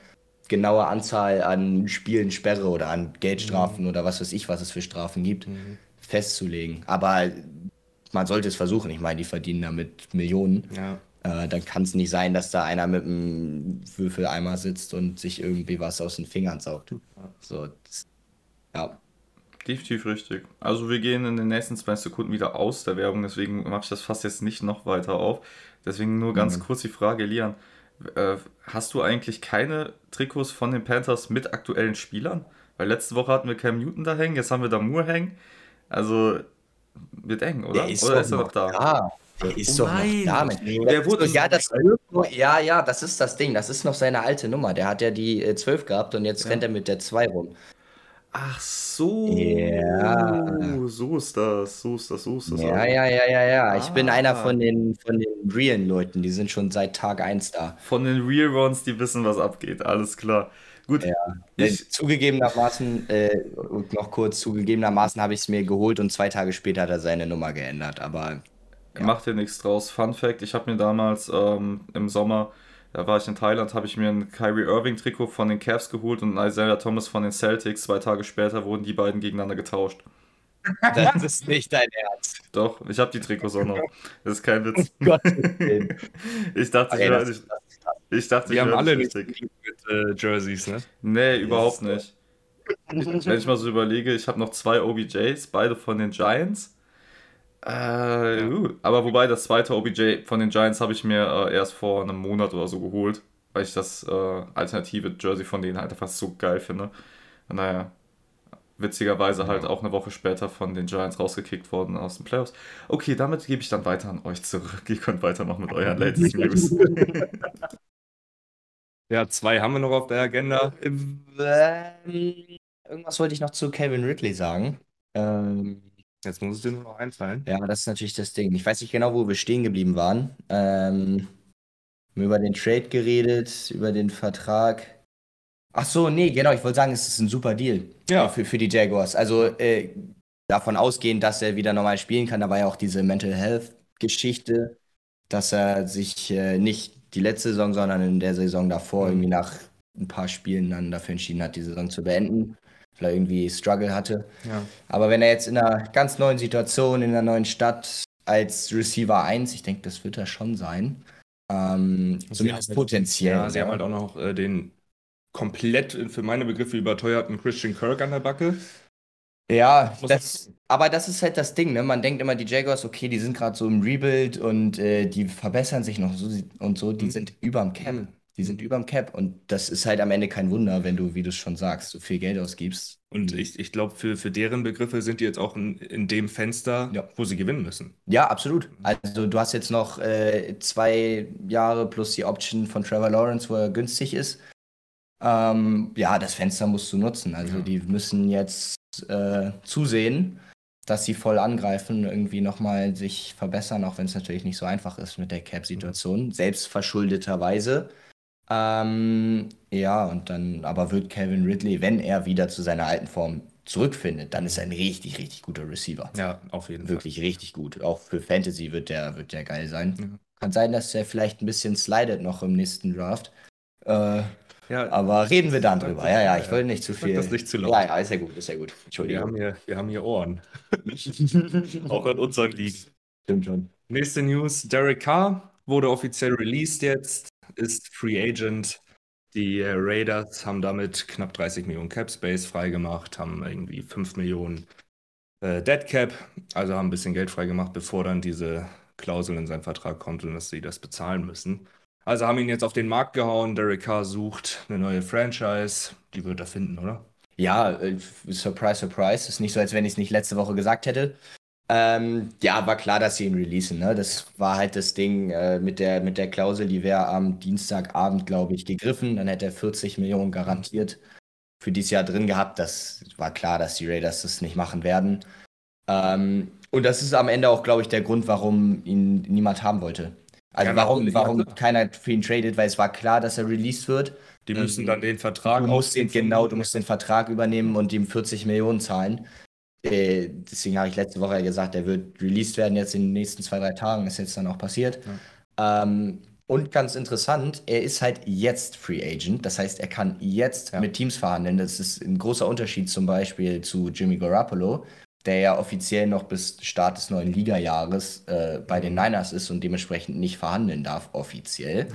genaue Anzahl an Spielen Sperre oder an Geldstrafen oder was weiß ich, was es für Strafen gibt, festzulegen. Aber man sollte es versuchen. Ich meine, die verdienen damit Millionen. Ja. Äh, dann kann es nicht sein, dass da einer mit einem Würfeleimer sitzt und sich irgendwie was aus den Fingern saugt. So, das, ja. Definitiv richtig. Also wir gehen in den nächsten zwei Sekunden wieder aus der Werbung, deswegen mache ich das fast jetzt nicht noch weiter auf. Deswegen nur ganz Mhm. kurz die Frage, Lian, äh, hast du eigentlich keine Trikots von den Panthers mit aktuellen Spielern? Weil letzte Woche hatten wir Cam Newton da hängen, jetzt haben wir da Moore hängen. Also wird eng, oder? Der ist oder doch ist er noch da? da. Der ist Oh doch nein. noch da. Der wurde- ja, das, ja, ja, das ist das Ding. Das ist noch seine alte Nummer. Der hat ja die äh, 12 gehabt und jetzt Ja. rennt er mit der 2 rum. Ach so. Ja. So ist das, so ist das, so ist das. Ja, ja, ja, ja, ja. Ich bin Ah. einer von den, von den realen Leuten. Die sind schon seit Tag 1 da. Von den Real Ones, die wissen, was abgeht. Alles klar. Gut, ich, Äh, zugegebenermaßen, äh, noch kurz, zugegebenermaßen habe ich es mir geholt und zwei Tage später hat er seine Nummer geändert. Aber ja. macht dir nichts draus. Fun Fact: Ich habe mir damals ähm, im Sommer, da war ich in Thailand, habe ich mir ein Kyrie Irving Trikot von den Cavs geholt und ein Isaiah Thomas von den Celtics. Zwei Tage später wurden die beiden gegeneinander getauscht. Das ist nicht dein Ernst. Doch, ich habe die Trikots auch noch. Das ist kein Witz. Oh ich dachte, okay, ich, das, ich, ich dachte, wir ich haben alle nicht mit äh, Jerseys, ne? Nee, überhaupt nicht. Wenn ich mal so überlege, ich habe noch zwei OBJs, beide von den Giants. Äh, ja. uh, aber wobei das zweite OBJ von den Giants habe ich mir äh, erst vor einem Monat oder so geholt, weil ich das äh, alternative Jersey von denen halt einfach so geil finde. Und naja, witzigerweise halt ja. auch eine Woche später von den Giants rausgekickt worden aus den Playoffs. Okay, damit gebe ich dann weiter an euch zurück. Ihr könnt weiter noch mit euren latest News. Ja, zwei haben wir noch auf der Agenda. Ähm, irgendwas wollte ich noch zu Kevin Ridley sagen. Ähm, Jetzt muss es dir nur noch einfallen. Ja, das ist natürlich das Ding. Ich weiß nicht genau, wo wir stehen geblieben waren. Ähm, wir haben über den Trade geredet, über den Vertrag. Ach so, nee, genau, ich wollte sagen, es ist ein super Deal ja. für, für die Jaguars. Also äh, davon ausgehend, dass er wieder normal spielen kann, da war ja auch diese Mental Health Geschichte, dass er sich äh, nicht die letzte Saison, sondern in der Saison davor mhm. irgendwie nach ein paar Spielen dann dafür entschieden hat, die Saison zu beenden, weil er irgendwie Struggle hatte. Ja. Aber wenn er jetzt in einer ganz neuen Situation, in einer neuen Stadt als Receiver 1, ich denke, das wird er schon sein, ähm, zumindest potenziell. Ja, sie haben halt auch noch äh, den komplett für meine Begriffe überteuerten Christian Kirk an der Backe. Ja, das, aber das ist halt das Ding, ne? Man denkt immer, die Jaguars, okay, die sind gerade so im Rebuild und äh, die verbessern sich noch so und so, die mhm. sind überm Cap. Mhm. Die sind überm Cap und das ist halt am Ende kein Wunder, wenn du, wie du schon sagst, so viel Geld ausgibst. Und ich, ich glaube, für, für deren Begriffe sind die jetzt auch in, in dem Fenster, ja. wo sie gewinnen müssen. Ja, absolut. Also du hast jetzt noch äh, zwei Jahre plus die Option von Trevor Lawrence, wo er günstig ist. Ähm, ja, das Fenster musst du nutzen. Also ja. die müssen jetzt äh, zusehen, dass sie voll angreifen, irgendwie nochmal sich verbessern, auch wenn es natürlich nicht so einfach ist mit der Cap-Situation, mhm. selbstverschuldeterweise. Ähm, ja, und dann aber wird Kevin Ridley, wenn er wieder zu seiner alten Form zurückfindet, dann ist er ein richtig, richtig guter Receiver. Ja, auf jeden Wirklich Fall. Wirklich richtig gut. Auch für Fantasy wird der, wird der geil sein. Ja. Kann sein, dass er vielleicht ein bisschen slidet noch im nächsten Draft. Äh, ja, aber reden wir dann drüber. Ja, ja, ich wollte nicht zu viel. Das nicht zu laut. Ja, ja, ist ja gut, ist ja gut. Entschuldigung. Wir haben hier, wir haben hier Ohren. Auch an unseren liegen. Stimmt schon. Nächste News: Derek Carr wurde offiziell released jetzt, ist Free Agent. Die äh, Raiders haben damit knapp 30 Millionen Cap Space freigemacht, haben irgendwie 5 Millionen äh, Dead Cap, also haben ein bisschen Geld freigemacht, bevor dann diese Klausel in seinen Vertrag kommt und dass sie das bezahlen müssen. Also haben ihn jetzt auf den Markt gehauen. Derek Carr sucht eine neue Franchise. Die wird er finden, oder? Ja, äh, surprise, surprise. Ist nicht so, als wenn ich es nicht letzte Woche gesagt hätte. Ähm, ja, war klar, dass sie ihn releasen. Ne? Das war halt das Ding äh, mit, der, mit der Klausel, die wäre am Dienstagabend, glaube ich, gegriffen. Dann hätte er 40 Millionen garantiert für dieses Jahr drin gehabt. Das war klar, dass die Raiders das nicht machen werden. Ähm, und das ist am Ende auch, glaube ich, der Grund, warum ihn niemand haben wollte. Also ja, warum, warum keiner für ihn tradet, weil es war klar, dass er released wird. Die müssen dann den Vertrag du musst den, Genau, du musst den Vertrag übernehmen und ihm 40 Millionen zahlen. Äh, deswegen habe ich letzte Woche gesagt, er wird released werden jetzt in den nächsten zwei, drei Tagen. Ist jetzt dann auch passiert. Ja. Ähm, und ganz interessant, er ist halt jetzt Free Agent. Das heißt, er kann jetzt ja. mit Teams verhandeln. Das ist ein großer Unterschied zum Beispiel zu Jimmy Garoppolo, der ja offiziell noch bis Start des neuen Liga-Jahres äh, bei den Niners ist und dementsprechend nicht verhandeln darf, offiziell.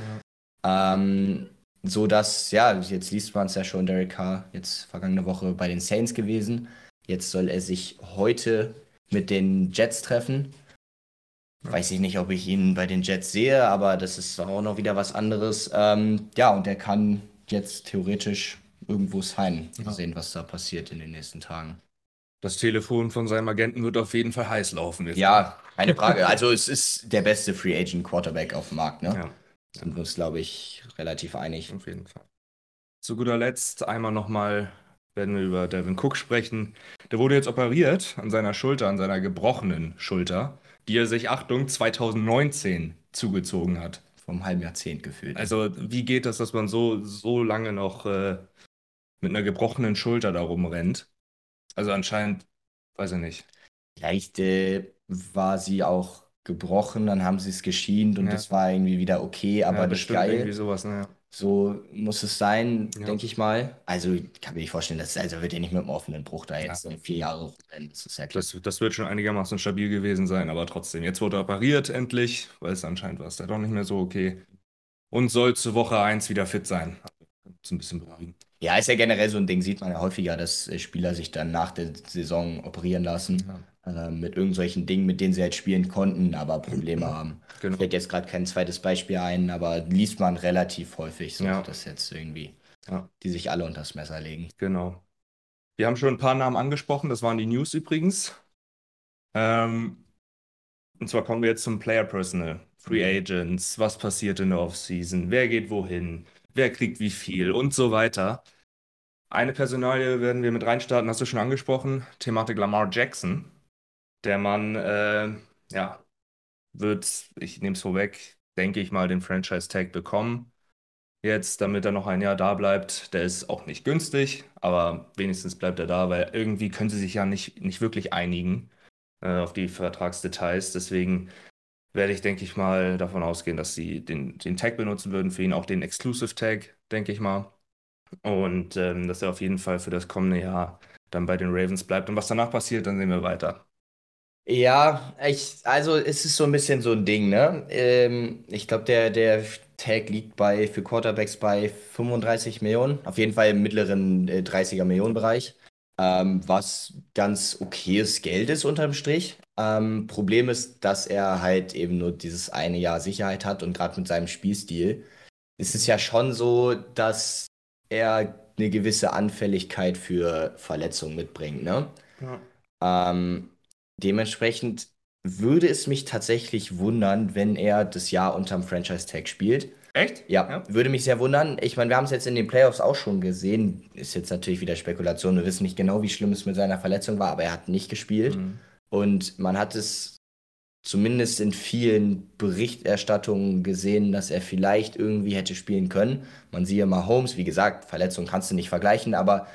Ja. Ähm, so dass, ja, jetzt liest man es ja schon, Derek Carr, jetzt vergangene Woche bei den Saints gewesen. Jetzt soll er sich heute mit den Jets treffen. Weiß ich nicht, ob ich ihn bei den Jets sehe, aber das ist auch noch wieder was anderes. Ähm, ja, und er kann jetzt theoretisch irgendwo sein. Mal sehen, was da passiert in den nächsten Tagen. Das Telefon von seinem Agenten wird auf jeden Fall heiß laufen. Jetzt. Ja, keine Frage. Also es ist der beste Free Agent Quarterback auf dem Markt, ne? Ja. Sind wir uns, glaube ich, relativ einig. Auf jeden Fall. Zu guter Letzt einmal nochmal werden wir über Devin Cook sprechen. Der wurde jetzt operiert an seiner Schulter, an seiner gebrochenen Schulter, die er sich, Achtung, 2019 zugezogen hat. Vom halben Jahrzehnt gefühlt. Also, wie geht das, dass man so, so lange noch äh, mit einer gebrochenen Schulter da rumrennt? Also anscheinend, weiß ich nicht. Vielleicht äh, war sie auch gebrochen, dann haben sie es geschient und Ja. das war irgendwie wieder okay, aber ja, nicht geil. sowas, ne? So muss es sein, Ja. denke ich mal. Also ich kann mir nicht vorstellen, dass also wird er nicht mit einem offenen Bruch da jetzt äh, vier Jahre rumrennen. Das ist ja. Das, das wird schon einigermaßen stabil gewesen sein, aber trotzdem. Jetzt wurde er operiert endlich, weil es anscheinend war es da doch nicht mehr so okay. Und soll zur Woche 1 wieder fit sein. Ist ein bisschen beruhigend. Ja, ist ja generell so ein Ding, sieht man ja häufiger, dass äh, Spieler sich dann nach der Saison operieren lassen. äh, mit irgendwelchen Dingen, mit denen sie halt spielen konnten, aber Probleme haben. Genau. Fällt jetzt gerade kein zweites Beispiel ein, aber liest man relativ häufig so, Ja. dass jetzt irgendwie Ja. die sich alle unters Messer legen. Genau. Wir haben schon ein paar Namen angesprochen, das waren die News übrigens. Ähm, und zwar kommen wir jetzt zum Player Personal, Free Agents, was passiert in der Offseason, wer geht wohin, wer kriegt wie viel und so weiter. Eine Personalie werden wir mit reinstarten, hast du schon angesprochen, Thematik Lamar Jackson. Der Mann, äh, ja, wird, ich nehme es vorweg, denke ich mal, den Franchise-Tag bekommen jetzt, damit er noch ein Jahr da bleibt. Der ist auch nicht günstig, aber wenigstens bleibt er da, weil irgendwie können sie sich ja nicht, nicht wirklich einigen äh, auf die Vertragsdetails. Deswegen werde ich, denke ich mal, davon ausgehen, dass sie den, den Tag benutzen würden, für ihn auch den Exclusive Tag, denke ich mal. Und ähm, dass er auf jeden Fall für das kommende Jahr dann bei den Ravens bleibt. Und was danach passiert, dann sehen wir weiter. Ja, ich, also es ist so ein bisschen so ein Ding, ne? Ähm, ich glaube, der, der Tag liegt bei für Quarterbacks bei 35 Millionen, auf jeden Fall im mittleren äh, 30er Millionenbereich, ähm, was ganz okayes Geld ist unterm Strich. Ähm, Problem ist, dass er halt eben nur dieses eine Jahr Sicherheit hat und gerade mit seinem Spielstil ist es ja schon so, dass er eine gewisse Anfälligkeit für Verletzungen mitbringt, ne? Ähm, dementsprechend würde es mich tatsächlich wundern, wenn er das Jahr unterm Franchise-Tag spielt. Echt? Ja, Ja. würde mich sehr wundern. Ich meine, wir haben es jetzt in den Playoffs auch schon gesehen. Ist jetzt natürlich wieder Spekulation. Wir wissen nicht genau, wie schlimm es mit seiner Verletzung war, aber er hat nicht gespielt. Mhm. Und man hat es zumindest in vielen Berichterstattungen gesehen, dass er vielleicht irgendwie hätte spielen können. Man siehe mal Holmes, wie gesagt, Verletzung kannst du nicht vergleichen, aber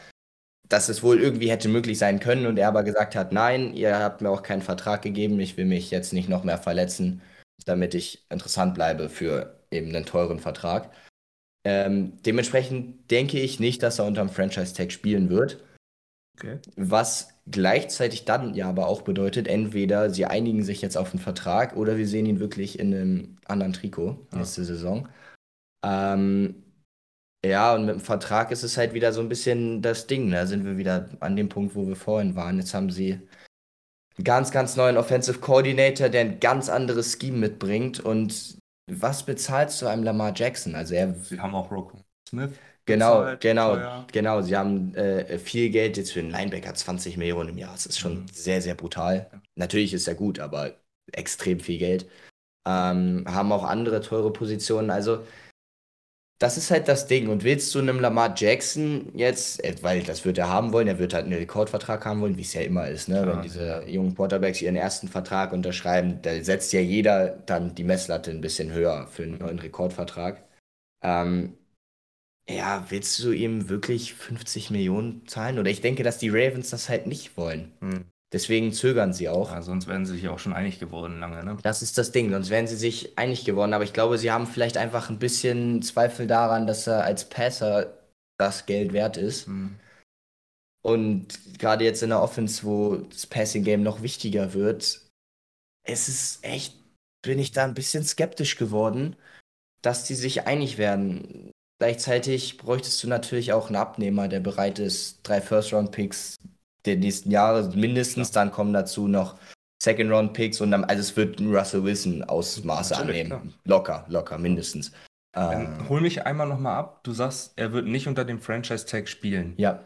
dass es wohl irgendwie hätte möglich sein können und er aber gesagt hat, nein, ihr habt mir auch keinen Vertrag gegeben, ich will mich jetzt nicht noch mehr verletzen, damit ich interessant bleibe für eben einen teuren Vertrag. Ähm, dementsprechend denke ich nicht, dass er unterm Franchise-Tag spielen wird. Okay. Was gleichzeitig dann ja aber auch bedeutet, entweder sie einigen sich jetzt auf einen Vertrag oder wir sehen ihn wirklich in einem anderen Trikot Ja. nächste Saison. Ähm, ja, und mit dem Vertrag ist es halt wieder so ein bisschen das Ding. Da sind wir wieder an dem Punkt, wo wir vorhin waren. Jetzt haben sie einen ganz, ganz neuen Offensive Coordinator, der ein ganz anderes Scheme mitbringt. Und was bezahlst du einem Lamar Jackson? Also er Sie haben auch Rock Smith. Genau, bezahlt, genau, teuer. genau. Sie haben äh, viel Geld jetzt für einen Linebacker, 20 Millionen im Jahr. Das ist schon Mhm. sehr, sehr brutal. Natürlich ist er gut, aber extrem viel Geld. Ähm, haben auch andere teure Positionen. Also, das ist halt das Ding. Und willst du einem Lamar Jackson jetzt, äh, weil das wird er haben wollen, er wird halt einen Rekordvertrag haben wollen, wie es ja immer ist, ne? Klar, Wenn diese ja. jungen Quarterbacks ihren ersten Vertrag unterschreiben, da setzt ja jeder dann die Messlatte ein bisschen höher für einen neuen Rekordvertrag. Ähm, ja, willst du ihm wirklich 50 Millionen zahlen? Oder ich denke, dass die Ravens das halt nicht wollen. Hm. Deswegen zögern sie auch. Ja, sonst wären sie sich auch schon einig geworden lange, ne? Das ist das Ding, sonst wären sie sich einig geworden. Aber ich glaube, sie haben vielleicht einfach ein bisschen Zweifel daran, dass er als Passer das Geld wert ist. Hm. Und gerade jetzt in der Offense, wo das Passing Game noch wichtiger wird, es ist echt, bin ich da ein bisschen skeptisch geworden, dass die sich einig werden. Gleichzeitig bräuchtest du natürlich auch einen Abnehmer, der bereit ist, drei First-Round-Picks der nächsten Jahre mindestens, dann kommen dazu noch Second-Round-Picks und dann, also es wird ein Russell Wilson Ausmaße Natürlich, annehmen. Locker, locker, mindestens. Ähm, Ähm, hol mich einmal nochmal ab. Du sagst, er wird nicht unter dem Franchise-Tag spielen. ja,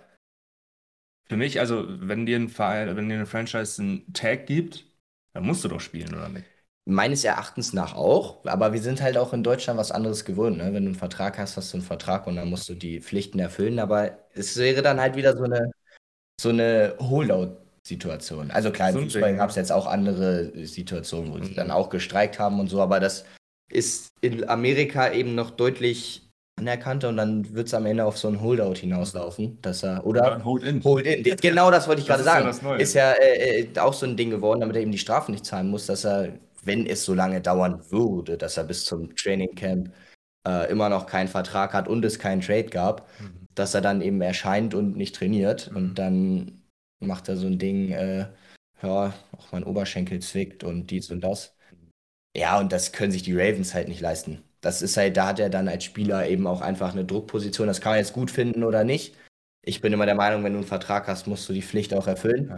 Für mich, also, wenn dir ein Verein, wenn dir eine Franchise einen Tag gibt, dann musst du doch spielen, oder nicht? Meines Erachtens nach auch, aber wir sind halt auch in Deutschland was anderes gewohnt. Ne? Wenn du einen Vertrag hast, hast du einen Vertrag und dann musst du die Pflichten erfüllen. Aber es wäre dann halt wieder so eine, so eine Holdout-Situation. Also klar, im So ein Fußball gab es ja. jetzt auch andere Situationen, wo sie Mhm. dann auch gestreikt haben und so, aber das ist in Amerika eben noch deutlich anerkannter und dann wird es am Ende auf so ein Holdout hinauslaufen, dass er, oder Hold-in. Hold-in. Genau das wollte ich Das gerade ist ja sagen. Neue. Ist ja äh, äh, auch so ein Ding geworden, damit er eben die Strafen nicht zahlen muss, dass er wenn es so lange dauern würde, dass er bis zum Training Camp äh, immer noch keinen Vertrag hat und es keinen Trade gab, mhm. dass er dann eben erscheint und nicht trainiert mhm. und dann macht er so ein Ding, äh, ja, auch mein Oberschenkel zwickt und dies und das. Ja, und das können sich die Ravens halt nicht leisten. Das ist halt, da hat er dann als Spieler eben auch einfach eine Druckposition. Das kann man jetzt gut finden oder nicht. Ich bin immer der Meinung, wenn du einen Vertrag hast, musst du die Pflicht auch erfüllen.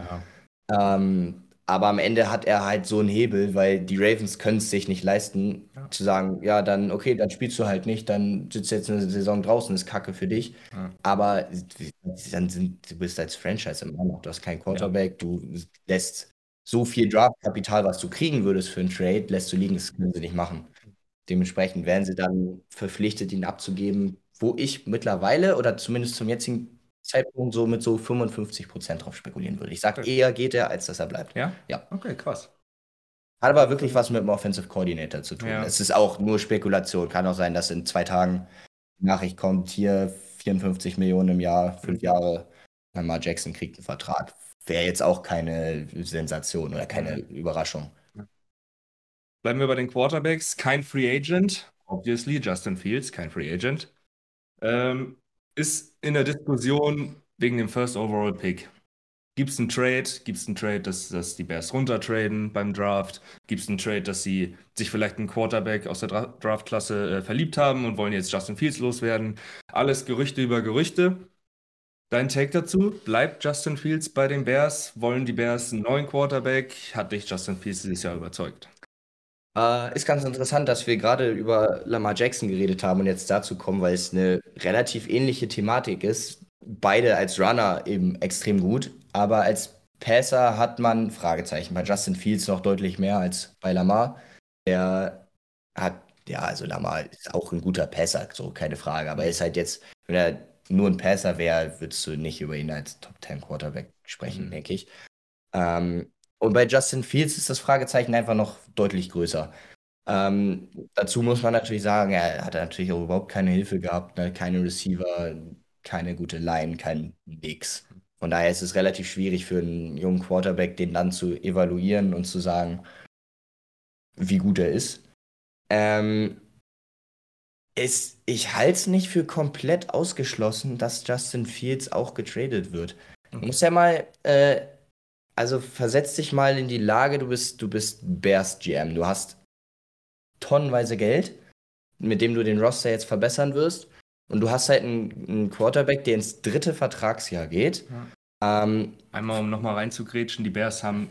Ja. Ähm, aber am Ende hat er halt so einen Hebel, weil die Ravens können es sich nicht leisten, ja. zu sagen, ja, dann, okay, dann spielst du halt nicht, dann sitzt jetzt eine Saison draußen, ist Kacke für dich. Ja. Aber dann sind, du bist als Franchise immer noch, du hast keinen Quarterback, ja. du lässt so viel Draftkapital, was du kriegen würdest für einen Trade, lässt du liegen, das können sie nicht machen. Dementsprechend werden sie dann verpflichtet, ihn abzugeben, wo ich mittlerweile oder zumindest zum jetzigen Zeitpunkt so mit so 55 Prozent drauf spekulieren würde. Ich sage okay. eher geht er, als dass er bleibt. Ja? Ja. Okay, krass. Hat aber wirklich was mit dem Offensive Coordinator zu tun. Ja. Es ist auch nur Spekulation. Kann auch sein, dass in zwei Tagen Nachricht kommt, hier 54 Millionen im Jahr, fünf Jahre, Lamar Jackson kriegt einen Vertrag. Wäre jetzt auch keine Sensation oder keine Überraschung. Bleiben wir bei den Quarterbacks. Kein Free Agent. Obviously, Justin Fields, kein Free Agent. Ähm, ist in der Diskussion wegen dem First Overall Pick. Gibt es einen Trade? Gibt es einen Trade, dass, dass die Bears runtertraden beim Draft? Gibt es einen Trade, dass sie sich vielleicht einen Quarterback aus der Dra Draftklasse äh, verliebt haben und wollen jetzt Justin Fields loswerden? Alles Gerüchte über Gerüchte. Dein Take dazu? Bleibt Justin Fields bei den Bears? Wollen die Bears einen neuen Quarterback? Hat dich Justin Fields dieses Jahr überzeugt? Äh, ist ganz interessant, dass wir gerade über Lamar Jackson geredet haben und jetzt dazu kommen, weil es eine relativ ähnliche Thematik ist. Beide als Runner eben extrem gut, aber als Passer hat man Fragezeichen. Bei Justin Fields noch deutlich mehr als bei Lamar. Der hat, ja, also Lamar ist auch ein guter Passer, so keine Frage. Aber er ist halt jetzt, wenn er nur ein Passer wäre, würdest du nicht über ihn als Top 10 Quarterback sprechen, mhm. denke ich. Ähm, und bei Justin Fields ist das Fragezeichen einfach noch deutlich größer. Ähm, dazu muss man natürlich sagen, er hat natürlich auch überhaupt keine Hilfe gehabt, ne? keine Receiver, keine gute Line, kein Nix. Von daher ist es relativ schwierig für einen jungen Quarterback, den dann zu evaluieren und zu sagen, wie gut er ist. Ähm, ist ich halte es nicht für komplett ausgeschlossen, dass Justin Fields auch getradet wird. Okay. Du musst ja mal äh, also versetz dich mal in die Lage, du bist, du bist Bears GM. Du hast tonnenweise Geld, mit dem du den Roster jetzt verbessern wirst. Und du hast halt einen, einen Quarterback, der ins dritte Vertragsjahr geht. Ja. Ähm, Einmal, um nochmal reinzugrätschen, die Bears haben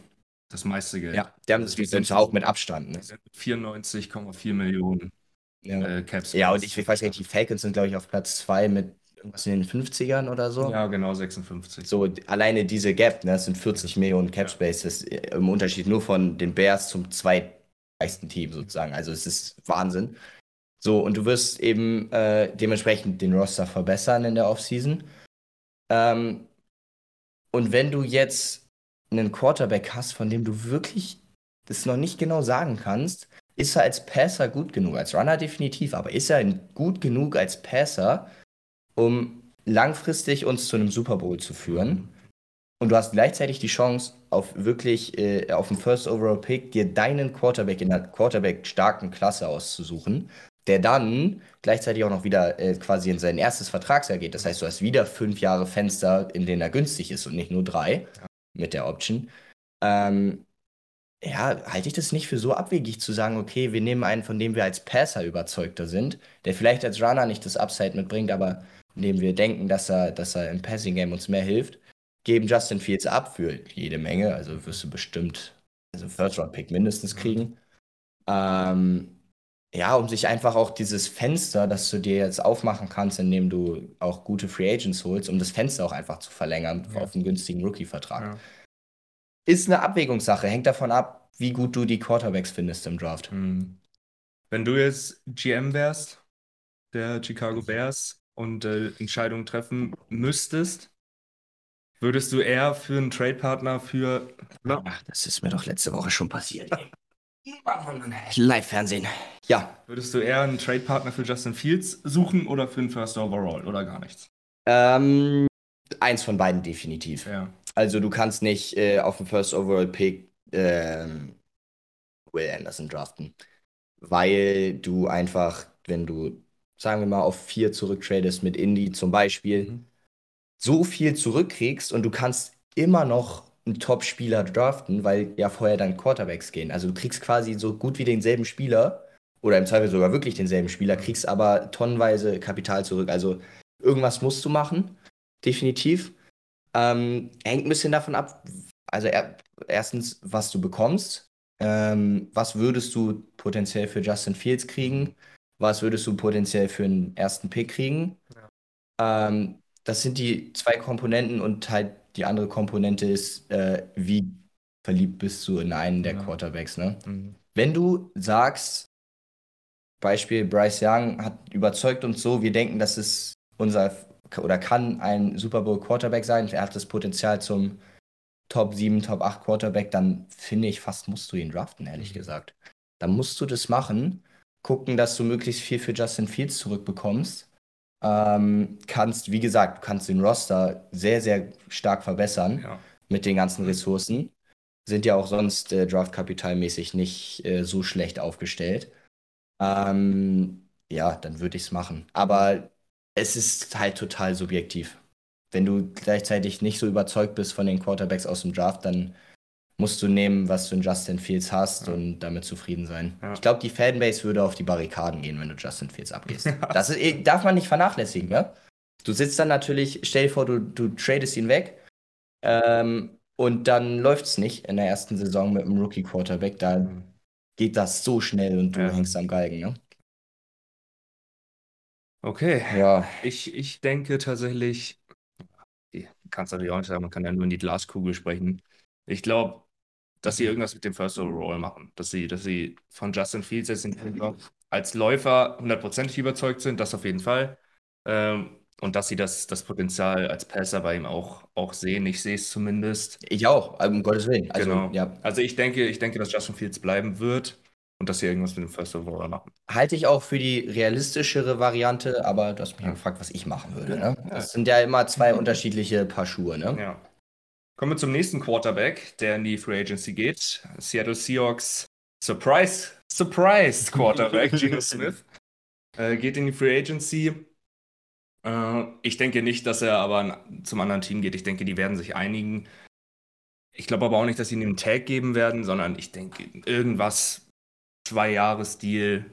das meiste Geld. Ja, die haben das, das sind auch mit Abstand. Ne? 94,4 Millionen ja. äh, Caps. Ja, und ich, ich weiß nicht, die Falcons sind, glaube ich, auf Platz 2 mit irgendwas in den 50ern oder so. Ja, genau, 56. So, alleine diese Gap, ne, das sind 40 Millionen Cap Space, das ist äh, im Unterschied nur von den Bears zum zweitreichsten Team sozusagen. Also es ist Wahnsinn. So, und du wirst eben äh, dementsprechend den Roster verbessern in der Offseason. Ähm, und wenn du jetzt einen Quarterback hast, von dem du wirklich das noch nicht genau sagen kannst, ist er als Passer gut genug, als Runner definitiv, aber ist er gut genug als Passer, um langfristig uns zu einem Super Bowl zu führen. Und du hast gleichzeitig die Chance, auf wirklich äh, auf dem First Overall Pick dir deinen Quarterback in der Quarterback starken Klasse auszusuchen, der dann gleichzeitig auch noch wieder äh, quasi in sein erstes Vertragsjahr geht. Das heißt, du hast wieder fünf Jahre Fenster, in denen er günstig ist und nicht nur drei mit der Option. Ähm, ja, halte ich das nicht für so abwegig zu sagen, okay, wir nehmen einen, von dem wir als Passer überzeugter sind, der vielleicht als Runner nicht das Upside mitbringt, aber indem wir denken, dass er, dass er im Passing Game uns mehr hilft, geben Justin Fields ab für jede Menge. Also wirst du bestimmt also First Round Pick mindestens mhm. kriegen. Ähm, ja, um sich einfach auch dieses Fenster, das du dir jetzt aufmachen kannst, indem du auch gute Free Agents holst, um das Fenster auch einfach zu verlängern ja. auf einen günstigen Rookie-Vertrag. Ja. Ist eine Abwägungssache, hängt davon ab, wie gut du die Quarterbacks findest im Draft. Mhm. Wenn du jetzt GM wärst, der Chicago Bears, und äh, Entscheidungen treffen müsstest, würdest du eher für einen Trade-Partner für. Ach, das ist mir doch letzte Woche schon passiert. Live-Fernsehen. Ja. Würdest du eher einen Trade-Partner für Justin Fields suchen oder für einen First Overall oder gar nichts? Ähm, eins von beiden definitiv. Ja. Also du kannst nicht äh, auf den First Overall Pick ähm, Will Anderson draften. Weil du einfach, wenn du, sagen wir mal, auf vier zurücktradest mit Indy zum Beispiel, mhm. so viel zurückkriegst und du kannst immer noch einen Top-Spieler draften, weil ja vorher dann Quarterbacks gehen. Also du kriegst quasi so gut wie denselben Spieler oder im Zweifel sogar wirklich denselben Spieler, kriegst aber tonnenweise Kapital zurück. Also irgendwas musst du machen, definitiv. Ähm, hängt ein bisschen davon ab, also er, erstens, was du bekommst. Ähm, was würdest du potenziell für Justin Fields kriegen? Was würdest du potenziell für einen ersten Pick kriegen? Ja. Ähm, das sind die zwei Komponenten und halt die andere Komponente ist, äh, wie verliebt bist du in einen der ja. Quarterbacks. Ne? Mhm. Wenn du sagst, Beispiel Bryce Young hat überzeugt uns so, wir denken, das ist unser oder kann ein Super Bowl Quarterback sein, er hat das Potenzial zum Top 7, Top 8 Quarterback, dann finde ich fast musst du ihn draften, ehrlich mhm. gesagt. Dann musst du das machen, gucken, dass du möglichst viel für Justin Fields zurückbekommst. Ähm, kannst, wie gesagt, du kannst den Roster sehr, sehr stark verbessern ja. mit den ganzen Ressourcen. Sind ja auch sonst äh, draftkapitalmäßig nicht äh, so schlecht aufgestellt. Ähm, ja, dann würde ich es machen. Aber es ist halt total subjektiv wenn du gleichzeitig nicht so überzeugt bist von den Quarterbacks aus dem Draft, dann musst du nehmen, was du in Justin Fields hast ja. und damit zufrieden sein. Ja. Ich glaube, die Fanbase würde auf die Barrikaden gehen, wenn du Justin Fields abgehst. das ist, eh, darf man nicht vernachlässigen, ne? Du sitzt dann natürlich, stell dir vor, du, du tradest ihn weg ähm, und dann läuft es nicht in der ersten Saison mit einem Rookie-Quarterback. Da mhm. geht das so schnell und du ja. hängst am Galgen, ne? Okay. Ja. Ich, ich denke tatsächlich, kannst natürlich auch nicht sagen, man kann ja nur in die Glaskugel sprechen. Ich glaube, dass sie irgendwas mit dem First Overall machen. Dass sie, dass sie von Justin Fields jetzt als Läufer hundertprozentig überzeugt sind, das auf jeden Fall. Ähm, und dass sie das, das Potenzial als Passer bei ihm auch, auch sehen. Ich sehe es zumindest. Ich auch, um Gottes Willen. Also, genau. Ja. Also ich denke, ich denke, dass Justin Fields bleiben wird und dass sie irgendwas mit dem First Overall machen. Halte ich auch für die realistischere Variante, aber du hast mich ja. gefragt, was ich machen würde. Ne? Das sind ja immer zwei unterschiedliche Paar Schuhe. Ne? Ja. Kommen wir zum nächsten Quarterback, der in die Free Agency geht. Seattle Seahawks Surprise, Surprise Quarterback, Geno Smith, äh, geht in die Free Agency. Äh, ich denke nicht, dass er aber zum anderen Team geht. Ich denke, die werden sich einigen. Ich glaube aber auch nicht, dass sie ihm einen Tag geben werden, sondern ich denke, irgendwas zwei Jahres-Deal,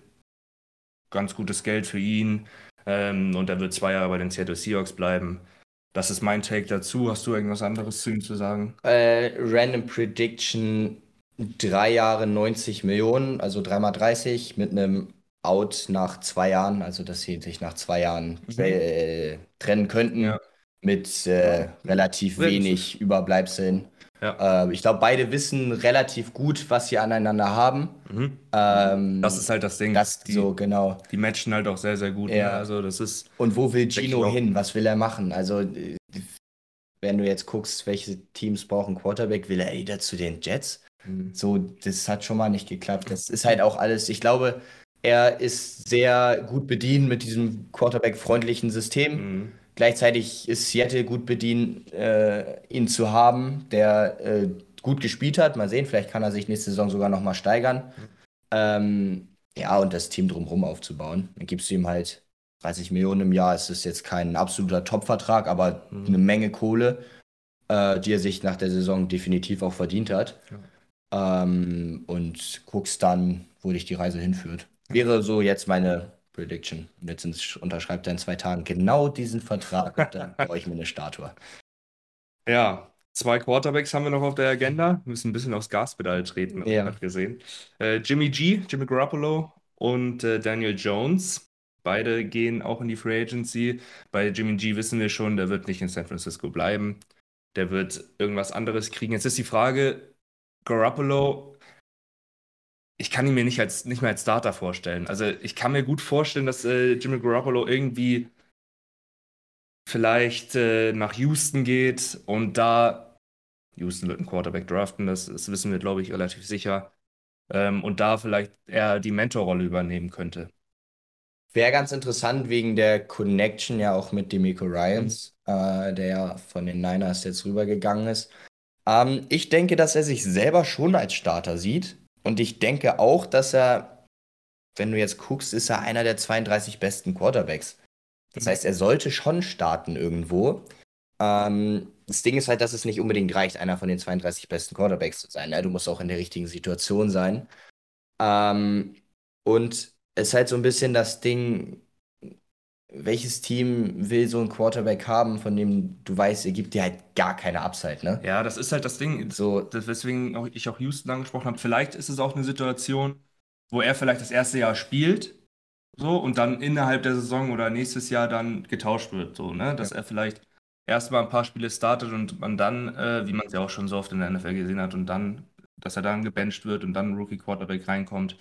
ganz gutes Geld für ihn. Ähm, und er wird zwei Jahre bei den Seattle Seahawks bleiben. Das ist mein Take dazu. Hast du irgendwas anderes zu ihm zu sagen? Äh, Random Prediction: drei Jahre 90 Millionen, also dreimal 30 mit einem Out nach zwei Jahren, also dass sie sich nach zwei Jahren mhm. äh, trennen könnten. Ja. Mit äh, relativ wenig Überbleibseln. Ja. Äh, ich glaube, beide wissen relativ gut, was sie aneinander haben. Mhm. Ähm, das ist halt das Ding. Das, die, so, genau. Die matchen halt auch sehr, sehr gut. Ja. Ne? Also, das ist. Und wo will Gino hin? Was will er machen? Also, wenn du jetzt guckst, welche Teams brauchen Quarterback, will er wieder zu den Jets? Mhm. So, das hat schon mal nicht geklappt. Das ist halt auch alles. Ich glaube, er ist sehr gut bedient mit diesem Quarterback-freundlichen System. Mhm Gleichzeitig ist Seattle gut bedient, äh, ihn zu haben, der äh, gut gespielt hat. Mal sehen, vielleicht kann er sich nächste Saison sogar noch mal steigern. Ähm, ja, und das Team drumherum aufzubauen. Dann gibst du ihm halt 30 Millionen im Jahr. Es ist jetzt kein absoluter Top-Vertrag, aber mhm. eine Menge Kohle, äh, die er sich nach der Saison definitiv auch verdient hat. Ja. Ähm, und guckst dann, wo dich die Reise hinführt. Wäre so jetzt meine Prediction. Und jetzt unterschreibt er in zwei Tagen genau diesen Vertrag und dann brauche ich mir eine Statue. Ja, zwei Quarterbacks haben wir noch auf der Agenda. Wir müssen ein bisschen aufs Gaspedal treten, ja. gesehen. Äh, Jimmy G, Jimmy Garoppolo und äh, Daniel Jones. Beide gehen auch in die Free Agency. Bei Jimmy G wissen wir schon, der wird nicht in San Francisco bleiben. Der wird irgendwas anderes kriegen. Jetzt ist die Frage, Garoppolo ich kann ihn mir nicht, als, nicht mehr als Starter vorstellen. Also ich kann mir gut vorstellen, dass äh, Jimmy Garoppolo irgendwie vielleicht äh, nach Houston geht und da Houston wird einen Quarterback draften, das, das wissen wir, glaube ich, relativ sicher. Ähm, und da vielleicht er die Mentorrolle übernehmen könnte. Wäre ganz interessant wegen der Connection ja auch mit Demico Ryans, mhm. äh, der ja von den Niners jetzt rübergegangen ist. Ähm, ich denke, dass er sich selber schon als Starter sieht und ich denke auch, dass er, wenn du jetzt guckst, ist er einer der 32 besten Quarterbacks. Das heißt, er sollte schon starten irgendwo. Ähm, das Ding ist halt, dass es nicht unbedingt reicht, einer von den 32 besten Quarterbacks zu sein. Ne? Du musst auch in der richtigen Situation sein. Ähm, und es ist halt so ein bisschen das Ding, welches Team will so einen Quarterback haben, von dem du weißt, er gibt dir halt gar keine Upside, ne? Ja, das ist halt das Ding, so, weswegen auch ich auch Houston angesprochen habe. Vielleicht ist es auch eine Situation, wo er vielleicht das erste Jahr spielt, so, und dann innerhalb der Saison oder nächstes Jahr dann getauscht wird, so, ne? Dass ja. er vielleicht erstmal ein paar Spiele startet und man dann, äh, wie man es ja auch schon so oft in der NFL gesehen hat, und dann, dass er dann gebencht wird und dann ein Rookie Quarterback reinkommt.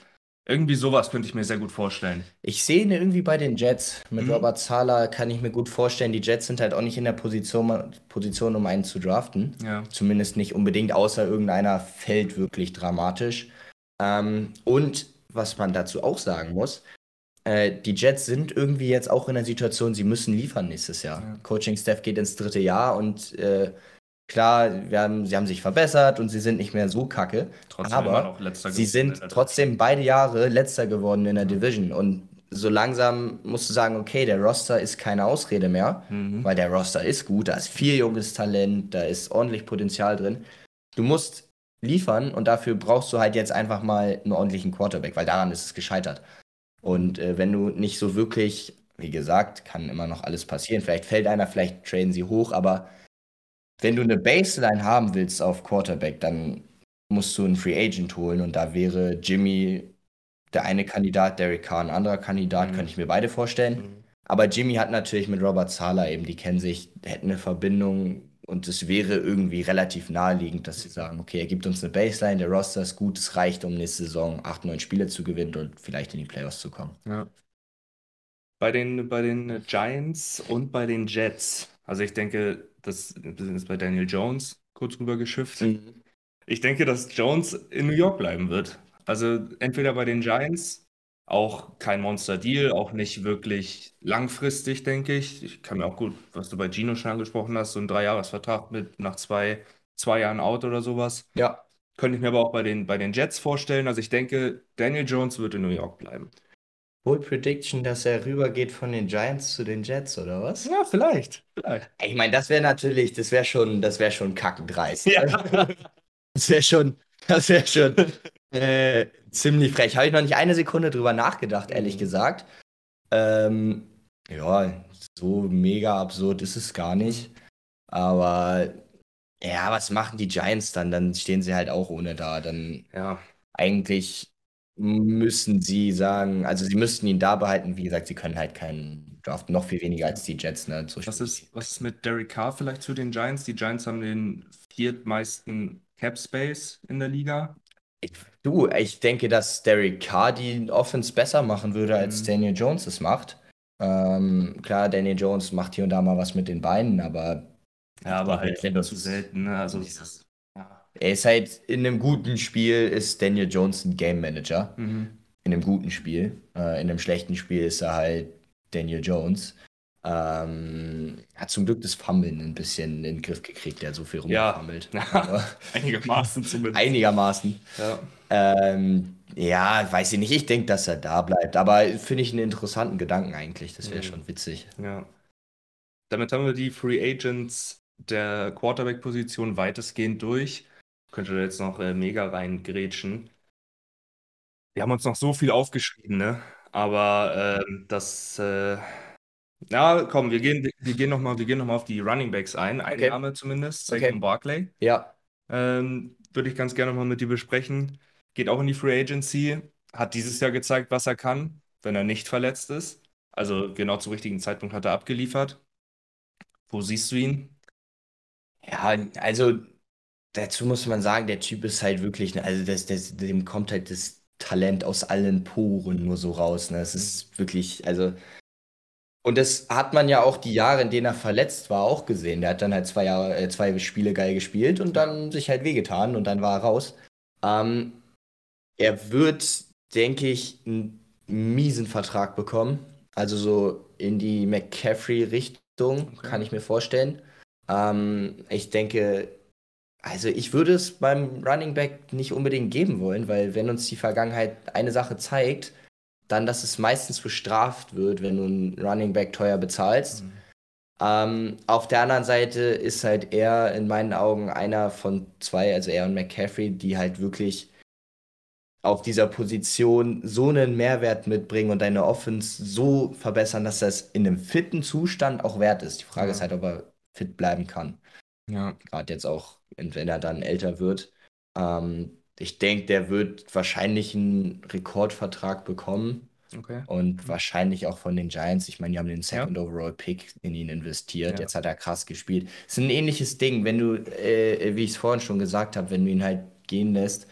Irgendwie sowas könnte ich mir sehr gut vorstellen. Ich sehe ihn irgendwie bei den Jets. Mit mhm. Robert Zahler kann ich mir gut vorstellen. Die Jets sind halt auch nicht in der Position, Position um einen zu draften. Ja. Zumindest nicht unbedingt, außer irgendeiner fällt wirklich dramatisch. Ähm, und was man dazu auch sagen muss, äh, die Jets sind irgendwie jetzt auch in der Situation, sie müssen liefern nächstes Jahr. Ja. Coaching-Staff geht ins dritte Jahr und äh, Klar, haben, sie haben sich verbessert und sie sind nicht mehr so kacke. Trotzdem aber sie sind trotzdem beide Jahre letzter geworden in der Division. Und so langsam musst du sagen, okay, der Roster ist keine Ausrede mehr, mhm. weil der Roster ist gut, da ist viel junges Talent, da ist ordentlich Potenzial drin. Du musst liefern und dafür brauchst du halt jetzt einfach mal einen ordentlichen Quarterback, weil daran ist es gescheitert. Und äh, wenn du nicht so wirklich, wie gesagt, kann immer noch alles passieren, vielleicht fällt einer, vielleicht traden sie hoch, aber wenn du eine Baseline haben willst auf Quarterback, dann musst du einen Free Agent holen und da wäre Jimmy der eine Kandidat, Derek Carr ein anderer Kandidat, mhm. könnte ich mir beide vorstellen. Mhm. Aber Jimmy hat natürlich mit Robert Sala eben, die kennen sich, hätten eine Verbindung und es wäre irgendwie relativ naheliegend, dass sie sagen, okay, er gibt uns eine Baseline, der Roster ist gut, es reicht, um nächste Saison acht, neun Spiele zu gewinnen und vielleicht in die Playoffs zu kommen. Ja. Bei den, bei den Giants und bei den Jets, also ich denke, das, jetzt bei Daniel Jones kurz rüber geschifft. Mhm. Ich denke, dass Jones in New York bleiben wird. Also entweder bei den Giants, auch kein Monster-Deal, auch nicht wirklich langfristig, denke ich. Ich kann mir auch gut, was du bei Gino schon angesprochen hast, so ein Dreijahresvertrag mit nach zwei, zwei Jahren out oder sowas. Ja. Könnte ich mir aber auch bei den, bei den Jets vorstellen. Also ich denke, Daniel Jones wird in New York bleiben. Bold Prediction, dass er rübergeht von den Giants zu den Jets, oder was? Ja, vielleicht. vielleicht. Ich meine, das wäre natürlich, das wäre schon, das wäre schon kackendreist. Ja. Das wäre schon, das wäre schon äh, ziemlich frech. Habe ich noch nicht eine Sekunde drüber nachgedacht, ehrlich mhm. gesagt. Ähm, ja, so mega absurd ist es gar nicht. Aber ja, was machen die Giants dann? Dann stehen sie halt auch ohne da. Dann ja. eigentlich müssen sie sagen, also sie müssten ihn da behalten. Wie gesagt, sie können halt keinen Draft, noch viel weniger als die Jets. Ne? Was, ist, was ist mit Derek Carr vielleicht zu den Giants? Die Giants haben den viertmeisten Cap Space in der Liga. Ich, du, ich denke, dass Derek Carr die Offense besser machen würde, als mhm. Daniel Jones es macht. Ähm, klar, Daniel Jones macht hier und da mal was mit den Beinen, aber. Ja, aber halt zu selten. Ne? Also, dieses, er ist halt in einem guten Spiel ist Daniel Jones ein Game Manager. Mhm. In einem guten Spiel. Äh, in einem schlechten Spiel ist er halt Daniel Jones. Ähm, hat zum Glück das Fummeln ein bisschen in den Griff gekriegt, der so viel rumgefummelt. Ja, einigermaßen zumindest. Einigermaßen. Ja. Ähm, ja, weiß ich nicht. Ich denke, dass er da bleibt. Aber finde ich einen interessanten Gedanken eigentlich. Das wäre mhm. schon witzig. Ja. Damit haben wir die Free Agents der Quarterback-Position weitestgehend durch. Könnte da jetzt noch äh, mega reingrätschen. Wir haben uns noch so viel aufgeschrieben, ne? Aber äh, das. Äh, ja, komm, wir gehen, wir gehen nochmal noch, auf die Running Backs ein. Ein okay. Name zumindest, Saquon okay. Barkley. Ja. Ähm, Würde ich ganz gerne nochmal mit dir besprechen. Geht auch in die Free Agency. Hat dieses Jahr gezeigt, was er kann, wenn er nicht verletzt ist. Also genau zum richtigen Zeitpunkt hat er abgeliefert. Wo siehst du ihn? Ja, also dazu muss man sagen, der Typ ist halt wirklich, ne, also das, das, dem kommt halt das Talent aus allen Poren nur so raus. Ne? Es ist wirklich, also. Und das hat man ja auch die Jahre, in denen er verletzt war, auch gesehen. Der hat dann halt zwei Jahre, äh, zwei Spiele geil gespielt und dann sich halt wehgetan und dann war er raus. Ähm, er wird, denke ich, einen miesen Vertrag bekommen. Also so in die McCaffrey-Richtung, okay. kann ich mir vorstellen. Ähm, ich denke, Also ich würde es beim Running Back nicht unbedingt geben wollen, weil wenn uns die Vergangenheit eine Sache zeigt, dann, dass es meistens bestraft wird, wenn du einen Running Back teuer bezahlst. Mhm. Ähm, auf der anderen Seite ist halt er in meinen Augen einer von zwei, also er und McCaffrey, die halt wirklich auf dieser Position so einen Mehrwert mitbringen und deine Offense so verbessern, dass das in einem fitten Zustand auch wert ist. Die Frage ja. ist halt, ob er fit bleiben kann. Ja. Gerade jetzt auch, wenn er dann älter wird. Ähm, ich denke, der wird wahrscheinlich einen Rekordvertrag bekommen. Okay. Und wahrscheinlich auch von den Giants. Ich meine, die haben den Second ja. Overall Pick in ihn investiert. Ja. Jetzt hat er krass gespielt. Es ist ein ähnliches Ding, wenn du, äh, wie ich es vorhin schon gesagt habe, wenn du ihn halt gehen lässt,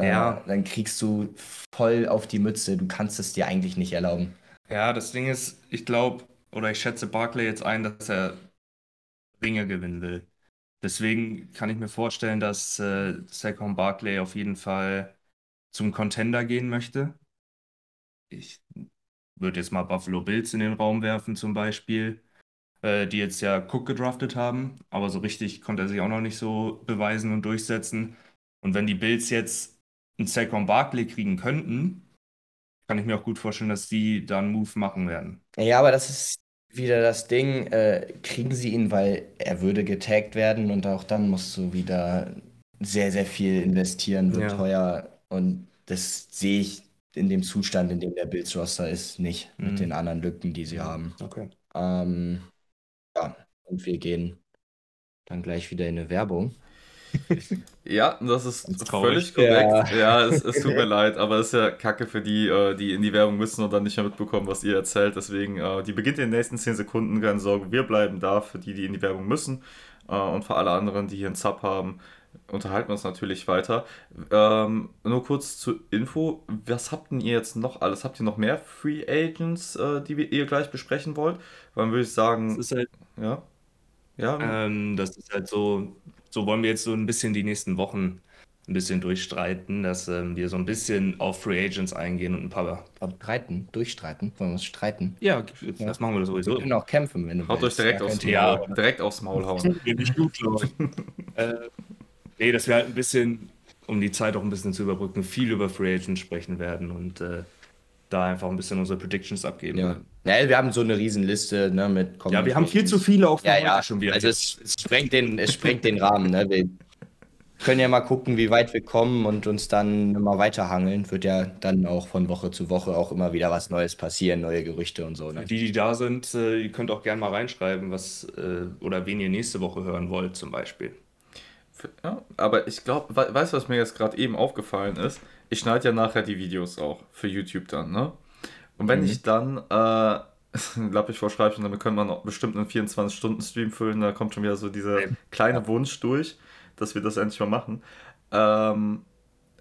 äh, ja. dann kriegst du voll auf die Mütze. Du kannst es dir eigentlich nicht erlauben. Ja, das Ding ist, ich glaube, oder ich schätze Barclay jetzt ein, dass er Ringe gewinnen will. Deswegen kann ich mir vorstellen, dass äh, Saquon Barkley auf jeden Fall zum Contender gehen möchte. Ich würde jetzt mal Buffalo Bills in den Raum werfen zum Beispiel, äh, die jetzt ja Cook gedraftet haben, aber so richtig konnte er sich auch noch nicht so beweisen und durchsetzen. Und wenn die Bills jetzt einen Saquon Barkley kriegen könnten, kann ich mir auch gut vorstellen, dass die da einen Move machen werden. Ja, aber das ist wieder das Ding, äh, kriegen sie ihn, weil er würde getaggt werden und auch dann musst du wieder sehr, sehr viel investieren, wird ja. teuer. Und das sehe ich in dem Zustand, in dem der Bills Roster ist, nicht mhm. mit den anderen Lücken, die sie haben. Okay. Ähm, ja, und wir gehen dann gleich wieder in eine Werbung. Ja, das ist völlig korrekt. Ja, ja es, es, tut mir leid, aber es ist ja kacke für die, äh, die in die Werbung müssen und dann nicht mehr mitbekommen, was ihr erzählt. Deswegen, äh, die beginnt in den nächsten 10 Sekunden. Keine Sorge, wir bleiben da für die, die in die Werbung müssen. Äh, und für alle anderen, die hier einen Sub haben, unterhalten wir uns natürlich weiter. Ähm, nur kurz zur Info: Was habt denn ihr jetzt noch alles? Habt ihr noch mehr Free Agents, die ihr gleich besprechen wollt? Dann würde ich sagen. Das ist halt. Ja. Ja. Ähm, das ist halt so so wollen wir jetzt so ein bisschen die nächsten Wochen ein bisschen durchstreiten, dass ähm, wir so ein bisschen auf Free Agents eingehen und ein paar. Streiten, durchstreiten, wollen wir uns streiten? Ja, das machen wir sowieso. Wir können auch kämpfen, wenn du Haut willst. euch direkt aufs, Maul, ja. direkt aufs Maul hauen. Nicht gut, äh, nee, dass wir halt ein bisschen, um die Zeit auch ein bisschen zu überbrücken, viel über Free Agents sprechen werden und äh, da einfach ein bisschen unsere Predictions abgeben. Ja. Ja wir haben so eine Riesenliste ne, mit Ja, wir haben viel zu viele auch ja, ja. schon wieder. Also es, es, sprengt den, es sprengt den Rahmen. Ne? Wir können ja mal gucken, wie weit wir kommen und uns dann immer weiterhangeln. Wird ja dann auch von Woche zu Woche auch immer wieder was Neues passieren, neue Gerüchte und so. Ne? Die, die da sind, äh, ihr könnt auch gerne mal reinschreiben, was äh, oder wen ihr nächste Woche hören wollt, zum Beispiel. Ja, aber ich glaube, weißt du, was mir jetzt gerade eben aufgefallen ist? ich schneide ja nachher die Videos auch für YouTube dann, ne? Und wenn mhm. ich dann äh, Lappich vorschreibe, und damit können wir noch bestimmt einen 24-Stunden-Stream füllen, da kommt schon wieder so dieser kleine ja. Wunsch durch, dass wir das endlich mal machen. Ähm,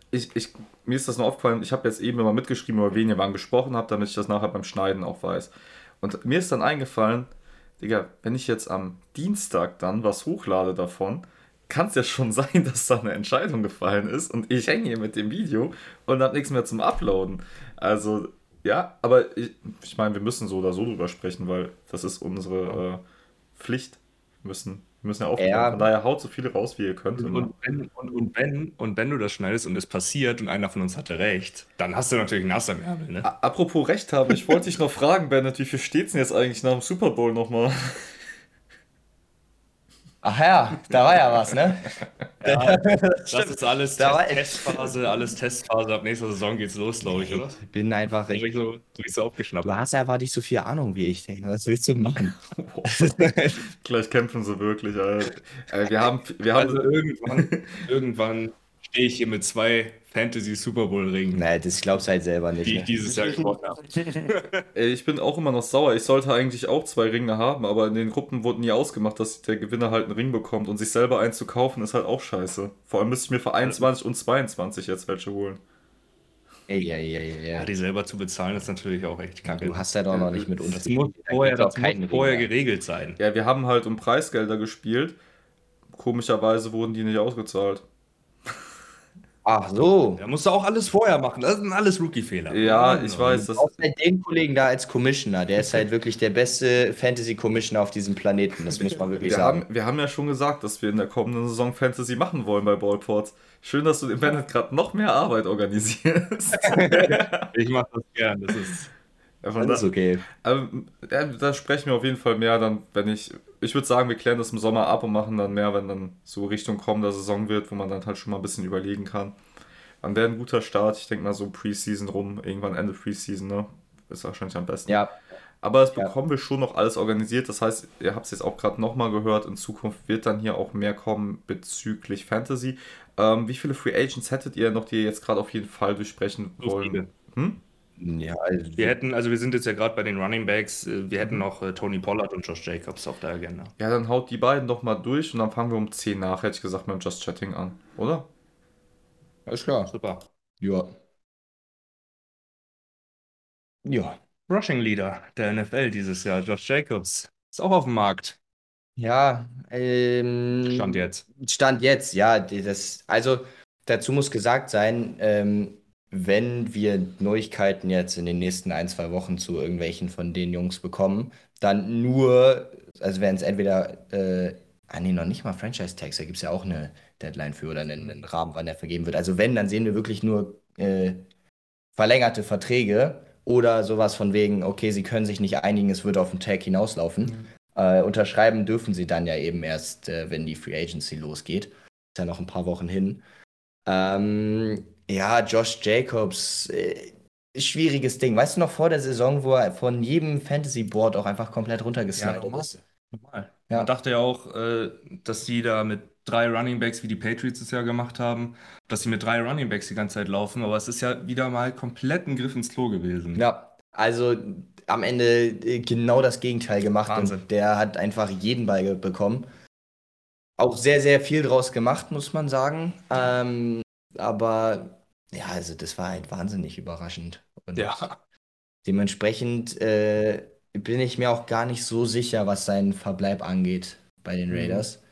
ich, ich, mir ist das nur aufgefallen, ich habe jetzt eben immer mitgeschrieben, über wen ihr wann gesprochen habt, damit ich das nachher beim Schneiden auch weiß. Und mir ist dann eingefallen, Digga, wenn ich jetzt am Dienstag dann was hochlade davon, kann es ja schon sein, dass da eine Entscheidung gefallen ist und ich hänge hier mit dem Video und habe nichts mehr zum Uploaden. Also, ja, aber ich, ich meine, wir müssen so oder so drüber sprechen, weil das ist unsere äh, Pflicht. Wir müssen, wir müssen ja aufpassen. Ja. Von daher haut so viele raus, wie ihr könnt. Und, und, wenn, und, und, wenn, und wenn du das schneidest und es passiert und einer von uns hatte recht, dann hast du natürlich einen Nass am Ärmel. Ne? Apropos Recht haben, ich wollte dich noch fragen, Bennett, wie viel steht es denn jetzt eigentlich nach dem Super Bowl nochmal? Ach ja, da war ja was, ne? Ja, das, das ist alles da Test, Testphase, alles Testphase. Ab nächster Saison geht's los, glaube ich, oder? Ich bin einfach recht. So, du bist so aufgeschnappt. Du hast einfach nicht so viel Ahnung wie ich, denke. Was willst du machen? Gleich kämpfen sie wirklich, Alter. Äh, wir haben, wir haben also irgendwann, irgendwann stehe ich hier mit zwei Fantasy Super Bowl Ring. Nein, das glaubst du halt selber nicht. Die ich ne? dieses Jahr gewonnen habe. ich bin auch immer noch sauer. Ich sollte eigentlich auch zwei Ringe haben, aber in den Gruppen wurde nie ausgemacht, dass der Gewinner halt einen Ring bekommt. Und sich selber einen zu kaufen, ist halt auch scheiße. Vor allem müsste ich mir für 21 und 22 jetzt welche holen. Ja, ja, ja, ja. ja, die selber zu bezahlen, ist natürlich auch echt kacke. Du hast ja doch noch nicht mit uns. Das muss vorher, das muss vorher geregelt sein. Ja, wir haben halt um Preisgelder gespielt. Komischerweise wurden die nicht ausgezahlt. Ach so. Da musst du auch alles vorher machen. Das sind alles Rookie-Fehler. Ja, ich weiß. Das, Auch halt den Kollegen da als Commissioner. Der ist halt wirklich der beste Fantasy-Commissioner auf diesem Planeten. Das muss man wirklich wir, sagen. haben, wir haben ja schon gesagt, dass wir in der kommenden Saison Fantasy machen wollen bei Ballports. Schön, dass du dem Bennett gerade noch mehr Arbeit organisierst. Ich mache das gern. Das ist. Ja, von Alles da, okay. ähm, ja, da sprechen wir auf jeden Fall mehr dann, wenn ich. Ich würde sagen, wir klären das im Sommer ab und machen dann mehr, wenn dann so Richtung kommender Saison wird, wo man dann halt schon mal ein bisschen überlegen kann. Dann wäre ein guter Start. Ich denke mal so Preseason rum, irgendwann Ende Preseason, ne? Ist wahrscheinlich am besten. Ja, Aber das Ja. bekommen wir schon noch alles organisiert. Das heißt, ihr habt es jetzt auch gerade nochmal gehört. In Zukunft wird dann hier auch mehr kommen bezüglich Fantasy. Ähm, wie viele Free Agents hättet ihr noch, die ihr jetzt gerade auf jeden Fall durchsprechen So wollen? viele. Hm? Ja also, Wir hätten, also wir sind jetzt ja gerade bei den Running Backs. äh, Wir hätten noch äh, Tony Pollard und Josh Jacobs auf der Agenda. Ja, dann haut die beiden doch mal durch und dann fangen wir um 10 nach, hätte ich gesagt, mit dem Just Chatting an, oder? alles klar. Super. Ja. Ja. Rushing Leader der NFL dieses Jahr, Josh Jacobs. Ist auch auf dem Markt. Ja, ähm, Stand jetzt. Stand jetzt, ja. Das, also dazu muss gesagt sein, ähm, wenn wir Neuigkeiten jetzt in den nächsten ein, zwei Wochen zu irgendwelchen von den Jungs bekommen, dann nur, also werden es entweder, äh, ah nee, noch nicht mal Franchise-Tags, da gibt es ja auch eine Deadline für oder einen, einen Rahmen, wann der vergeben wird. Also wenn, dann sehen wir wirklich nur äh, verlängerte Verträge oder sowas von wegen, okay, sie können sich nicht einigen, es wird auf den Tag hinauslaufen. Äh, unterschreiben dürfen sie dann ja eben erst, äh, wenn die Free Agency losgeht. Ist ja noch ein paar Wochen hin. Ähm, ja, Josh Jacobs, äh, schwieriges Ding. Weißt du noch vor der Saison, wo er von jedem Fantasy-Board auch einfach komplett runtergeslidet normal. ist? Normal. Ja. Man dachte ja auch, äh, dass die da mit drei Running Backs, wie die Patriots es ja gemacht haben, dass sie mit drei Running Backs die ganze Zeit laufen, aber es ist ja wieder mal komplett ein Griff ins Klo gewesen. Ja, also am Ende äh, genau das Gegenteil gemacht Wahnsinn. und der hat einfach jeden Ball bekommen. Auch sehr, sehr viel draus gemacht, muss man sagen. Ähm, aber ja, also das war halt wahnsinnig überraschend. Und Ja. dementsprechend äh, bin ich mir auch gar nicht so sicher, was seinen Verbleib angeht bei den Mhm. Raiders.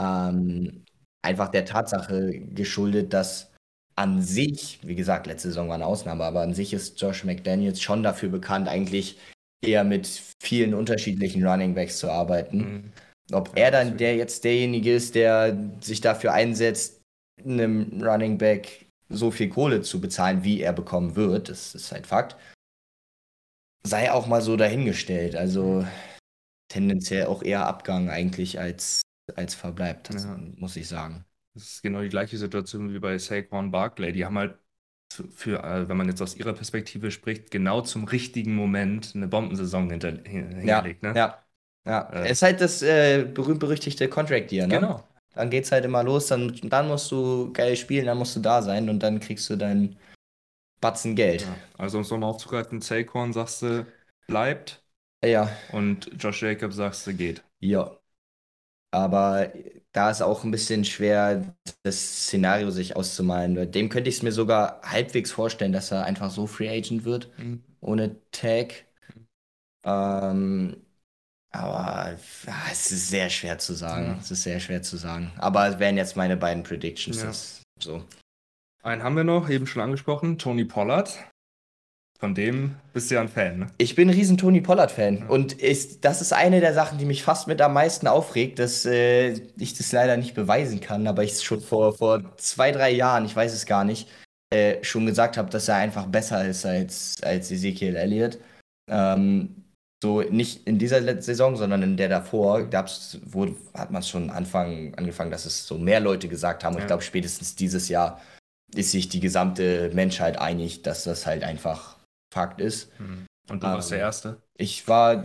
Ähm, einfach der Tatsache geschuldet, dass an sich, wie gesagt, letzte Saison war eine Ausnahme, aber an sich ist Josh McDaniels schon dafür bekannt, eigentlich eher mit vielen unterschiedlichen Running Backs zu arbeiten. Mhm. Ob Ja, er dann der jetzt derjenige ist, der sich dafür einsetzt, einem Running Back so viel Kohle zu bezahlen, wie er bekommen wird, das ist halt Fakt. Sei auch mal so dahingestellt. Also tendenziell auch eher Abgang eigentlich als, als Verbleib, das Ja. muss ich sagen. Das ist genau die gleiche Situation wie bei Saquon Barkley. Die haben halt für, äh, wenn man jetzt aus ihrer Perspektive spricht, genau zum richtigen Moment eine Bombensaison hinter, hin, Ja. Ne? ja. Ja, Äh. es ist halt das äh, berühmt-berüchtigte Contract Year, ne? Genau. Dann geht's halt immer los, dann, dann musst du geil spielen, dann musst du da sein und dann kriegst du deinen Batzen Geld. Ja. Also um es nochmal aufzugreifen, Saquon sagst du, bleibt Ja, und Josh Jacobs sagst du, geht. ja. Aber da ist auch ein bisschen schwer, das Szenario sich auszumalen. Dem könnte ich es mir sogar halbwegs vorstellen, dass er einfach so Free Agent wird, ohne Tag. Ähm, aber ja, es ist sehr schwer zu sagen. Ja. Es ist sehr schwer zu sagen. Aber es wären jetzt meine beiden Predictions. Ja. So. Einen haben wir noch, eben schon angesprochen, Tony Pollard. Von dem bist du ja ein Fan, ne? Ich bin ein riesen Tony Pollard-Fan. Ja. Und ist, das ist eine der Sachen, die mich fast mit am meisten aufregt, dass äh, ich das leider nicht beweisen kann, aber ich schon vor, vor zwei, drei Jahren, ich weiß es gar nicht, äh, schon gesagt habe, dass er einfach besser ist als, als Ezekiel Elliott. Ähm, so nicht in dieser letzten Saison, sondern in der davor, gab's, wo, hat man es schon Anfang, angefangen, dass es so mehr Leute gesagt haben. Und Ja. ich glaube, spätestens dieses Jahr ist sich die gesamte Menschheit einig, dass das halt einfach Fakt ist. Und du Ähm, warst der Erste. Ich war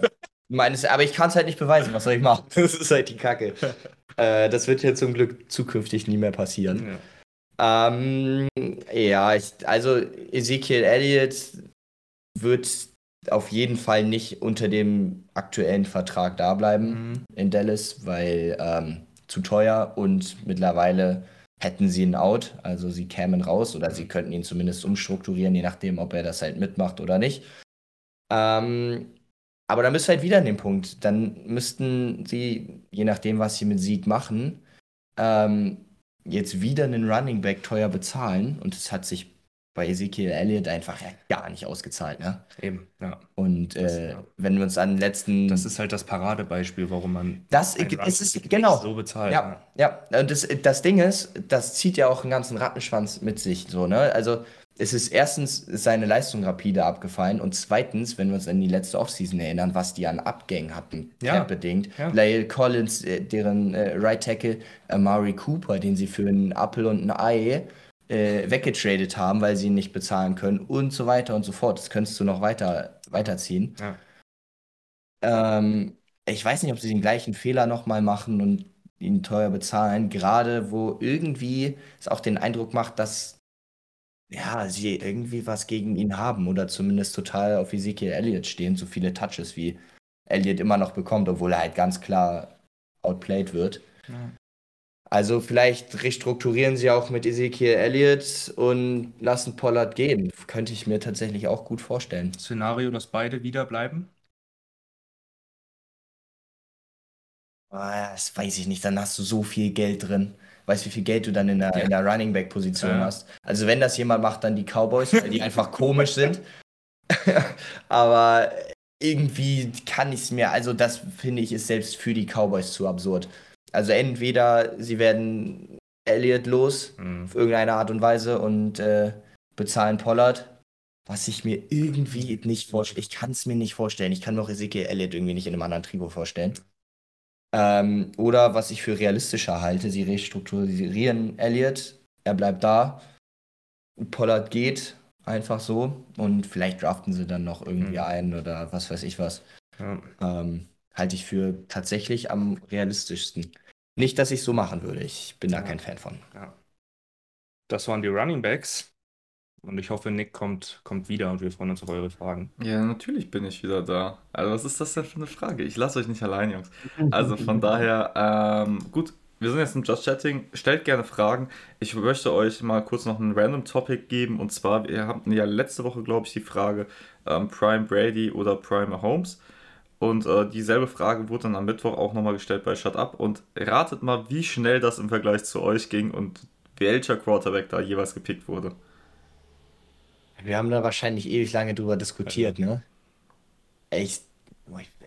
meines, aber ich kann es halt nicht beweisen. Was soll ich machen? Das ist halt die Kacke. äh, das wird ja zum Glück zukünftig nie mehr passieren. Ja. Ähm, ja, ich, also Ezekiel Elliott wird auf jeden Fall nicht unter dem aktuellen Vertrag da bleiben Mhm. in Dallas, weil ähm, zu teuer und mittlerweile hätten sie einen Out, also sie kämen raus oder sie könnten ihn zumindest umstrukturieren, je nachdem, ob er das halt mitmacht oder nicht. Ähm, aber dann bist du halt wieder an dem Punkt. Dann müssten sie, je nachdem, was sie mit Sieg machen, ähm, jetzt wieder einen Running Back teuer bezahlen und es hat sich bei Ezekiel Elliott einfach ja gar nicht ausgezahlt, ne? Eben, ja. Und äh, ja. wenn wir uns an den letzten. Das ist halt das Paradebeispiel, warum man. Das es ist, genau. So bezahlt. Ja, ja. ja. Das, das Ding ist, das zieht ja auch einen ganzen Rattenschwanz mit sich, so, ne? Also, es ist erstens seine Leistung rapide abgefallen und zweitens, wenn wir uns an die letzte Offseason erinnern, was die an Abgängen hatten, ja. bedingt. Ja. Lyle Collins, äh, deren äh, Right Tackle, Amari Cooper, den sie für einen Apple und ein Ei äh, weggetradet haben, weil sie ihn nicht bezahlen können und so weiter und so fort. Das könntest du noch weiter weiterziehen. Ja. Ähm, ich weiß nicht, ob sie den gleichen Fehler nochmal machen und ihn teuer bezahlen, gerade wo irgendwie es auch den Eindruck macht, dass ja, sie irgendwie was gegen ihn haben oder zumindest total auf Ezekiel Elliott stehen, so viele Touches wie Elliott immer noch bekommt, obwohl er halt ganz klar outplayed wird. Ja. Also vielleicht restrukturieren sie auch mit Ezekiel Elliott und lassen Pollard gehen. Könnte ich mir tatsächlich auch gut vorstellen. Szenario, dass beide wieder bleiben? Ah, das weiß ich nicht. Dann hast du so viel Geld drin weißt, wie viel Geld du dann in der, ja. in der Running Back Position ja. hast. Also wenn das jemand macht, dann die Cowboys, weil die einfach komisch sind. Aber irgendwie kann ich es mir, also das finde ich ist selbst für die Cowboys zu absurd. Also entweder sie werden Elliott los mhm. auf irgendeine Art und Weise und äh, bezahlen Pollard, was ich mir irgendwie nicht vorstelle. Ich kann es mir nicht vorstellen. Ich kann mir auch Ezekiel Elliott irgendwie nicht in einem anderen Trikot vorstellen. Ähm, oder was ich für realistischer halte, sie restrukturieren Elliott, er bleibt da, Pollard geht einfach so und vielleicht draften sie dann noch irgendwie mhm. einen oder was weiß ich was. Ja. Ähm, halte ich für tatsächlich am realistischsten. Nicht, dass ich so machen würde, ich bin ja. da kein Fan von. Ja. Das waren die Running Backs. Und ich hoffe, Nick kommt, kommt wieder und wir freuen uns auf eure Fragen. Ja, natürlich bin ich wieder da. Also, was ist das denn für eine Frage? Ich lasse euch nicht allein, Jungs. Also, von daher, ähm, gut, wir sind jetzt im Just Chatting. Stellt gerne Fragen. Ich möchte euch mal kurz noch ein random Topic geben. Und zwar, wir hatten ja letzte Woche, glaube ich, die Frage ähm, Prime Brady oder Prime Holmes. Und äh, dieselbe Frage wurde dann am Mittwoch auch nochmal gestellt bei Shut Up. Und ratet mal, wie schnell das im Vergleich zu euch ging und welcher Quarterback da jeweils gepickt wurde. Wir haben da wahrscheinlich ewig lange drüber diskutiert, ne? Ich,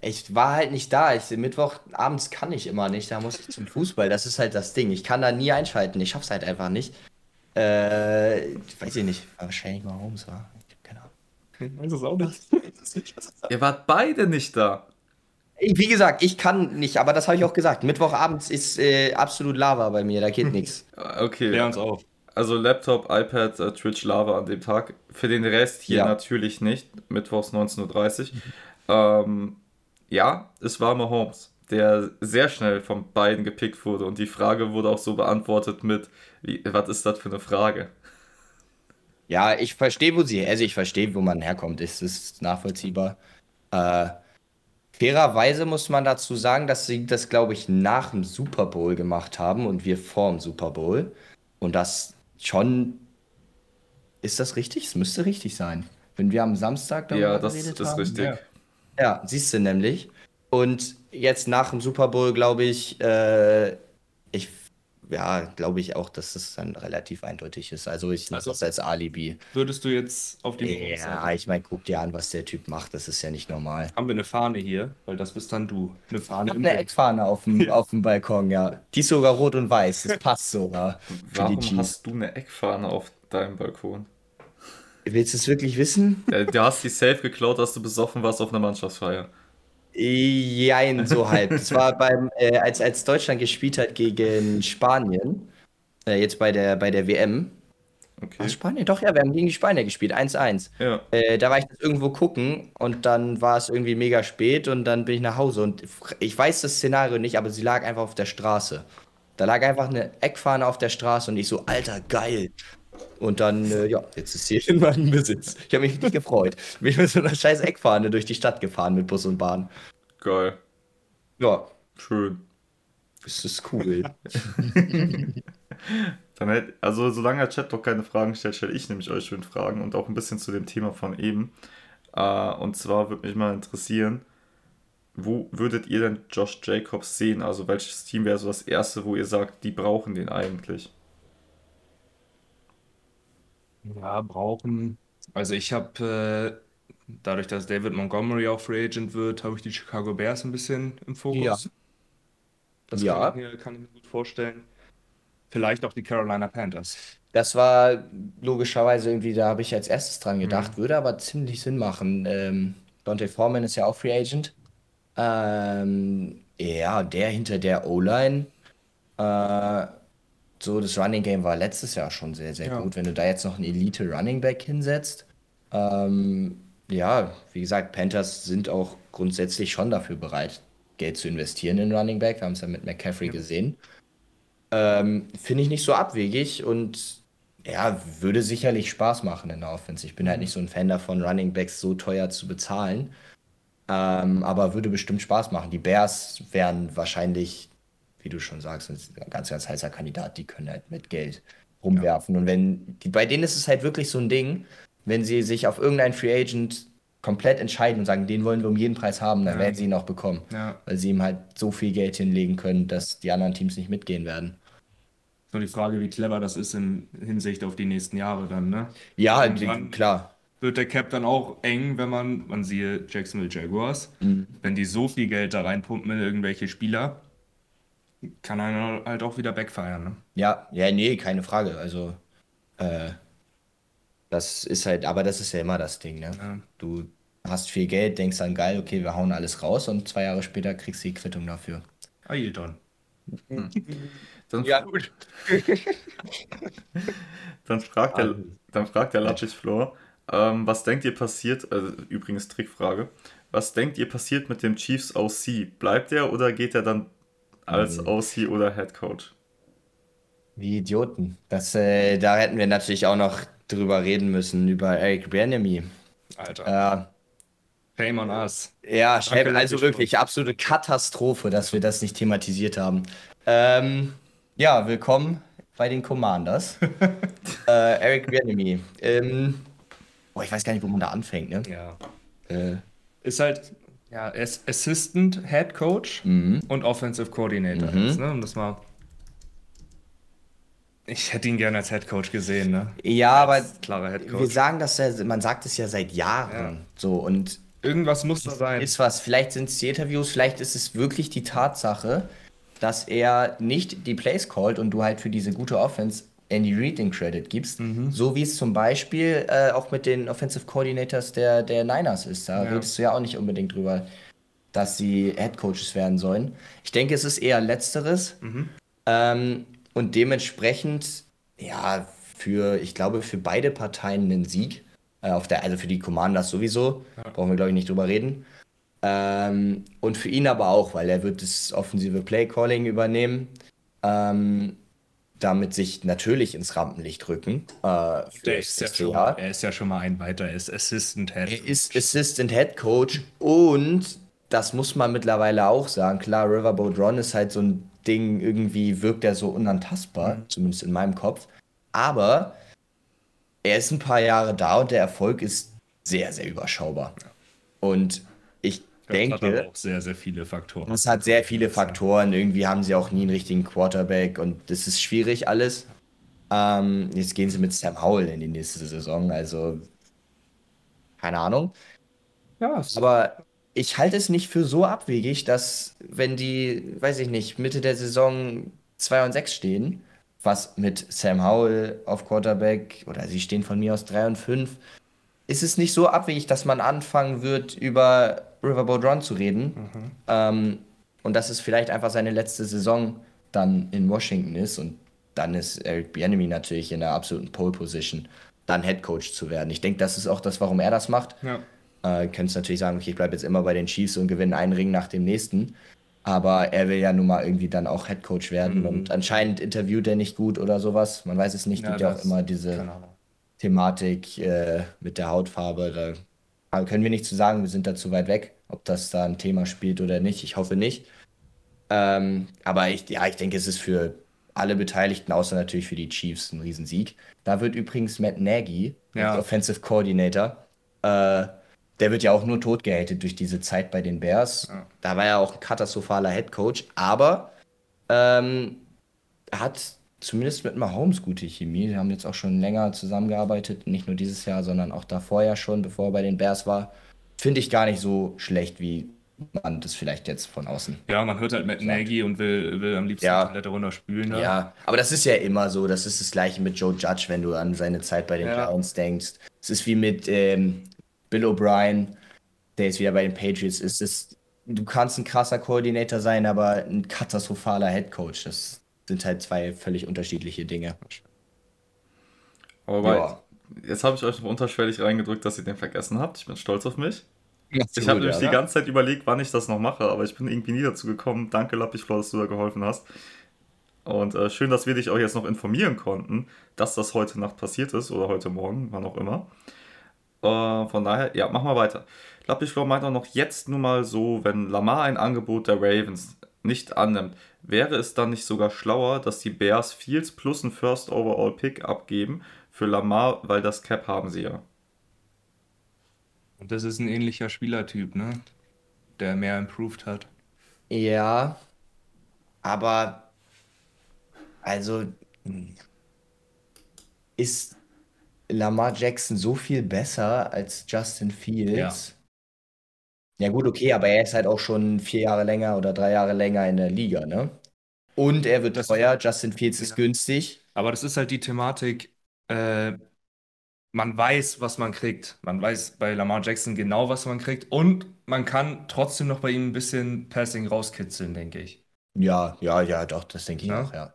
ich war halt nicht da. Ich, Mittwochabends kann ich immer nicht. Da muss ich zum Fußball. Das ist halt das Ding. Ich kann da nie einschalten. Ich schaff's halt einfach nicht. Äh, weiß ich nicht. Wahrscheinlich mal Holmes war. Ich weiß es auch nicht. Ihr wart beide nicht da. Wie gesagt, ich kann nicht, aber das habe ich auch gesagt. Mittwochabends ist äh, absolut Lava bei mir, da geht nichts. Okay. Klär uns auf also Laptop, iPad, äh, Twitch, Lava an dem Tag. Für den Rest hier ja. natürlich nicht. Mittwochs 19.30 Uhr. Ähm, ja, es war Mahomes, der sehr schnell von beiden gepickt wurde. Und die Frage wurde auch so beantwortet mit, wie, was ist das für eine Frage? Ja, ich verstehe, wo sie, also ich verstehe, wo man herkommt. Es ist nachvollziehbar. Äh, fairerweise muss man dazu sagen, dass sie das, glaube ich, nach dem Super Bowl gemacht haben und wir vor dem Super Bowl. Und das schon. Ist das richtig? Es müsste richtig sein. Wenn wir am Samstag darüber Ja, das ist haben. richtig. Ja. ja, siehst du nämlich. Und jetzt nach dem Super Bowl, glaube ich, äh, ich ja, glaube ich auch, dass das dann relativ eindeutig ist. Also ich nehme also, das als Alibi. Würdest du jetzt auf die Ja, ich meine, guck dir an, was der Typ macht. Das ist ja nicht normal. Haben wir eine Fahne hier? Weil das bist dann du. Eine Fahne. Ich eine Eckfahne auf dem, ja. auf dem Balkon, ja. Die ist sogar rot und weiß. Das passt sogar. Warum hast du eine Eckfahne auf deinem Balkon? Willst du es wirklich wissen? Ja, du hast die safe geklaut, dass du besoffen warst auf einer Mannschaftsfeier. Jein, so halb. Das war beim, äh, als, als Deutschland gespielt hat gegen Spanien, äh, jetzt bei der, bei der WM. Okay. War Spanien? Doch, ja, wir haben gegen die Spanier gespielt, 1-1. Ja. Äh, da war ich irgendwo gucken und dann war es irgendwie mega spät und dann bin ich nach Hause und ich weiß das Szenario nicht, aber sie lag einfach auf der Straße. Da lag einfach eine Eckfahne auf der Straße und ich so, Alter, geil. Und dann, äh, ja, jetzt ist sie in meinem Besitz. Ich habe mich richtig gefreut. Bin ich mit so einer scheiß Eckfahne durch die Stadt gefahren mit Bus und Bahn. Geil. Ja. Schön. Das ist cool. Dann hätte, also solange der Chat doch keine Fragen stellt, stelle ich nämlich euch schön Fragen und auch ein bisschen zu dem Thema von eben. Uh, und zwar würde mich mal interessieren, wo würdet ihr denn Josh Jacobs sehen? Also welches Team wäre so das erste, wo ihr sagt, die brauchen den eigentlich? Ja, brauchen. Also ich habe, äh, dadurch, dass David Montgomery auch Free Agent wird, habe ich die Chicago Bears ein bisschen im Ja. Fokus. Das kann Ja, ich mir, kann ich mir gut vorstellen. Vielleicht auch die Carolina Panthers. das war logischerweise irgendwie, da habe ich als erstes dran gedacht, Mhm. würde aber ziemlich Sinn machen. Ähm, Dante Foreman ist ja auch Free Agent. Ähm, ja, der hinter der O-Line. Äh, so, das Running Game war letztes Jahr schon sehr, sehr Ja. gut. Wenn du da jetzt noch einen Elite Running Back hinsetzt, ähm, ja, wie gesagt, Panthers sind auch grundsätzlich schon dafür bereit, Geld zu investieren in Running Back. Wir haben es ja mit McCaffrey Ja. gesehen. Ähm, finde ich nicht so abwegig und ja, würde sicherlich Spaß machen in der Offense. Ich bin halt Mhm. nicht so ein Fan davon, Running Backs so teuer zu bezahlen. Ähm, aber würde bestimmt Spaß machen. Die Bears wären wahrscheinlich, wie du schon sagst, ein ganz, ganz heißer Kandidat. Die können halt mit Geld Ja. rumwerfen. Und wenn, die, bei denen ist es halt wirklich so ein Ding, wenn sie sich auf irgendeinen Free Agent komplett entscheiden und sagen, den wollen wir um jeden Preis haben, dann Ja. werden sie ihn auch bekommen. Ja. Weil sie ihm halt so viel Geld hinlegen können, dass die anderen Teams nicht mitgehen werden. Nur die Frage, wie clever das ist in Hinsicht auf die nächsten Jahre dann, ne? Ja, die, klar. wird der Cap dann auch eng, wenn man, man siehe Jacksonville Jaguars, Mhm. wenn die so viel Geld da reinpumpen in irgendwelche Spieler, kann einer halt auch wieder backfeiern, ne? Ja, ja, nee, keine Frage. Also, äh, das ist halt, aber das ist ja immer das Ding, ne? Ja. Du hast viel Geld, denkst dann, geil, okay, wir hauen alles raus und zwei Jahre später kriegst du die Quittung dafür. Ailton. Dann, gut. dann fragt der, Also, dann fragt der Latschis Floor, ähm, was denkt ihr passiert, also übrigens Trickfrage, was denkt ihr passiert mit dem Chiefs OC? Bleibt er oder geht er dann als Mhm. OC oder Head Coach? Wie Idioten. Das, äh, da hätten wir natürlich auch noch drüber reden müssen, über Eric Bieniemy. Alter. Äh, Shame on us. Ja, Danke, Chef, also wirklich absolute Katastrophe, dass wir das nicht thematisiert haben. Ähm, ja, willkommen bei den Commanders. äh, Eric Bieniemy. Ähm, boah, ich weiß gar nicht, wo man da anfängt, ne? Ja. Äh, Ist halt, ja, er ist Assistant Head Coach mhm. und Offensive Coordinator Mhm. jetzt, ne? Um das mal. Ich hätte ihn gerne als Head Coach gesehen, ne? Ja, aber klarer Head wir Coach. sagen das ja, man sagt es ja seit Jahren. Ja. So, und Irgendwas muss da sein. ist was, vielleicht sind es die Interviews, vielleicht ist es wirklich die Tatsache, dass er nicht die Plays callt und du halt für diese gute Offense Andy Reid den Credit gibst, Mhm. so wie es zum Beispiel äh, auch mit den Offensive Coordinators der, der Niners ist. Da Ja. redest du ja auch nicht unbedingt drüber, dass sie Head Coaches werden sollen. Ich denke, es ist eher Letzteres. Mhm. Ähm, und dementsprechend, ja, für, ich glaube, für beide Parteien einen Sieg. Äh, auf der, also für die Commanders sowieso. Ja. Brauchen wir, glaube ich, nicht drüber reden. Ähm, und für ihn aber auch, weil er wird das offensive Play-Calling übernehmen. Ähm, damit sich natürlich ins Rampenlicht rücken. Äh, Der ist ja schon, Jahr. er ist ja schon mal ein weiter, er ist Assistant Head. Er ist Assistant Head Coach und das muss man mittlerweile auch sagen. Klar, Riverboat Ron ist halt so ein Ding, irgendwie wirkt er so unantastbar, Mhm. zumindest in meinem Kopf. Aber er ist ein paar Jahre da und der Erfolg ist sehr, sehr überschaubar. Und ich Das hat aber denke, auch sehr, sehr viele Faktoren. es hat sehr viele Faktoren. Irgendwie haben sie auch nie einen richtigen Quarterback und das ist schwierig alles. Ähm, jetzt gehen sie mit Sam Howell in die nächste Saison, also keine Ahnung. Ja, es- Aber ich halte es nicht für so abwegig, dass wenn die, weiß ich nicht, Mitte der Saison 2 und 6 stehen, was mit Sam Howell auf Quarterback oder sie stehen von mir aus 3 und 5, ist es nicht so abwegig, dass man anfangen wird, über Riverboat Run zu reden. Mhm. Ähm, und dass es vielleicht einfach seine letzte Saison dann in Washington ist und dann ist Eric Bieniemy natürlich in der absoluten Pole Position, dann Head Coach zu werden. Ich denke, das ist auch das, warum er das macht. ja. Äh, könntest natürlich sagen, okay, ich bleibe jetzt immer bei den Chiefs und gewinne einen Ring nach dem nächsten. Aber er will ja nun mal irgendwie dann auch Head Coach werden Mhm. und anscheinend interviewt er nicht gut oder sowas. Man weiß es nicht. Ja, Gibt ja auch immer diese. Thematik äh, mit der Hautfarbe. Da können wir nicht zu sagen, wir sind da zu weit weg, ob das da ein Thema spielt oder nicht. Ich hoffe nicht. Ähm, aber ich, ja, ich denke, es ist für alle Beteiligten, außer natürlich für die Chiefs, ein Riesensieg. Da wird übrigens Matt Nagy, Ja. Offensive Coordinator, äh, der wird ja auch nur tot gehatet durch diese Zeit bei den Bears. Ja. Da war er auch ein katastrophaler Head Coach, aber ähm, er hat zumindest mit Mahomes gute Chemie. Sie haben jetzt auch schon länger zusammengearbeitet, nicht nur dieses Jahr, sondern auch davor ja schon, bevor er bei den Bears war. Finde ich gar nicht so schlecht, wie man das vielleicht jetzt von außen. Ja, man hört halt Matt Nagy und will, will am liebsten Ja. komplett runter spülen. Ne? Ja, aber das ist ja immer so. Das ist das gleiche mit Joe Judge, wenn du an seine Zeit bei den Ja. Giants denkst. Es ist wie mit ähm, Bill O'Brien, der jetzt wieder bei den Patriots ist. Es, du kannst ein krasser Koordinator sein, aber ein katastrophaler Headcoach. Das sind halt zwei völlig unterschiedliche Dinge. Aber Ja. jetzt habe ich euch noch unterschwellig reingedrückt, dass ihr den vergessen habt. Ich bin stolz auf mich. Ich Ich habe nämlich die ganze Zeit überlegt, wann ich das noch mache, aber ich bin irgendwie nie dazu gekommen. Danke, Lappichflor, dass du da geholfen hast. Und äh, schön, dass wir dich auch jetzt noch informieren konnten, dass das heute Nacht passiert ist oder heute Morgen, wann auch immer. Äh, von daher, ja, machen wir weiter. Lappichflor meint auch noch jetzt nur mal so, wenn Lamar ein Angebot der Ravens nicht annimmt, wäre es dann nicht sogar schlauer, dass die Bears Fields plus ein First Overall Pick abgeben für Lamar, weil das Cap haben sie ja. Und das ist ein ähnlicher Spielertyp, ne? Der mehr improved hat. Ja, aber also ist Lamar Jackson so viel besser als Justin Fields? Ja. Gut, okay, aber er ist halt auch schon vier Jahre länger oder drei Jahre länger in der Liga, ne? Und er wird Das- teuer, Justin Fields ist Ja. günstig. Aber das ist halt die Thematik, äh, man weiß, was man kriegt. Man weiß bei Lamar Jackson genau, was man kriegt. Und man kann trotzdem noch bei ihm ein bisschen Passing rauskitzeln, denke ich. Ja, ja, ja, doch, das denke ich Ja? auch, ja.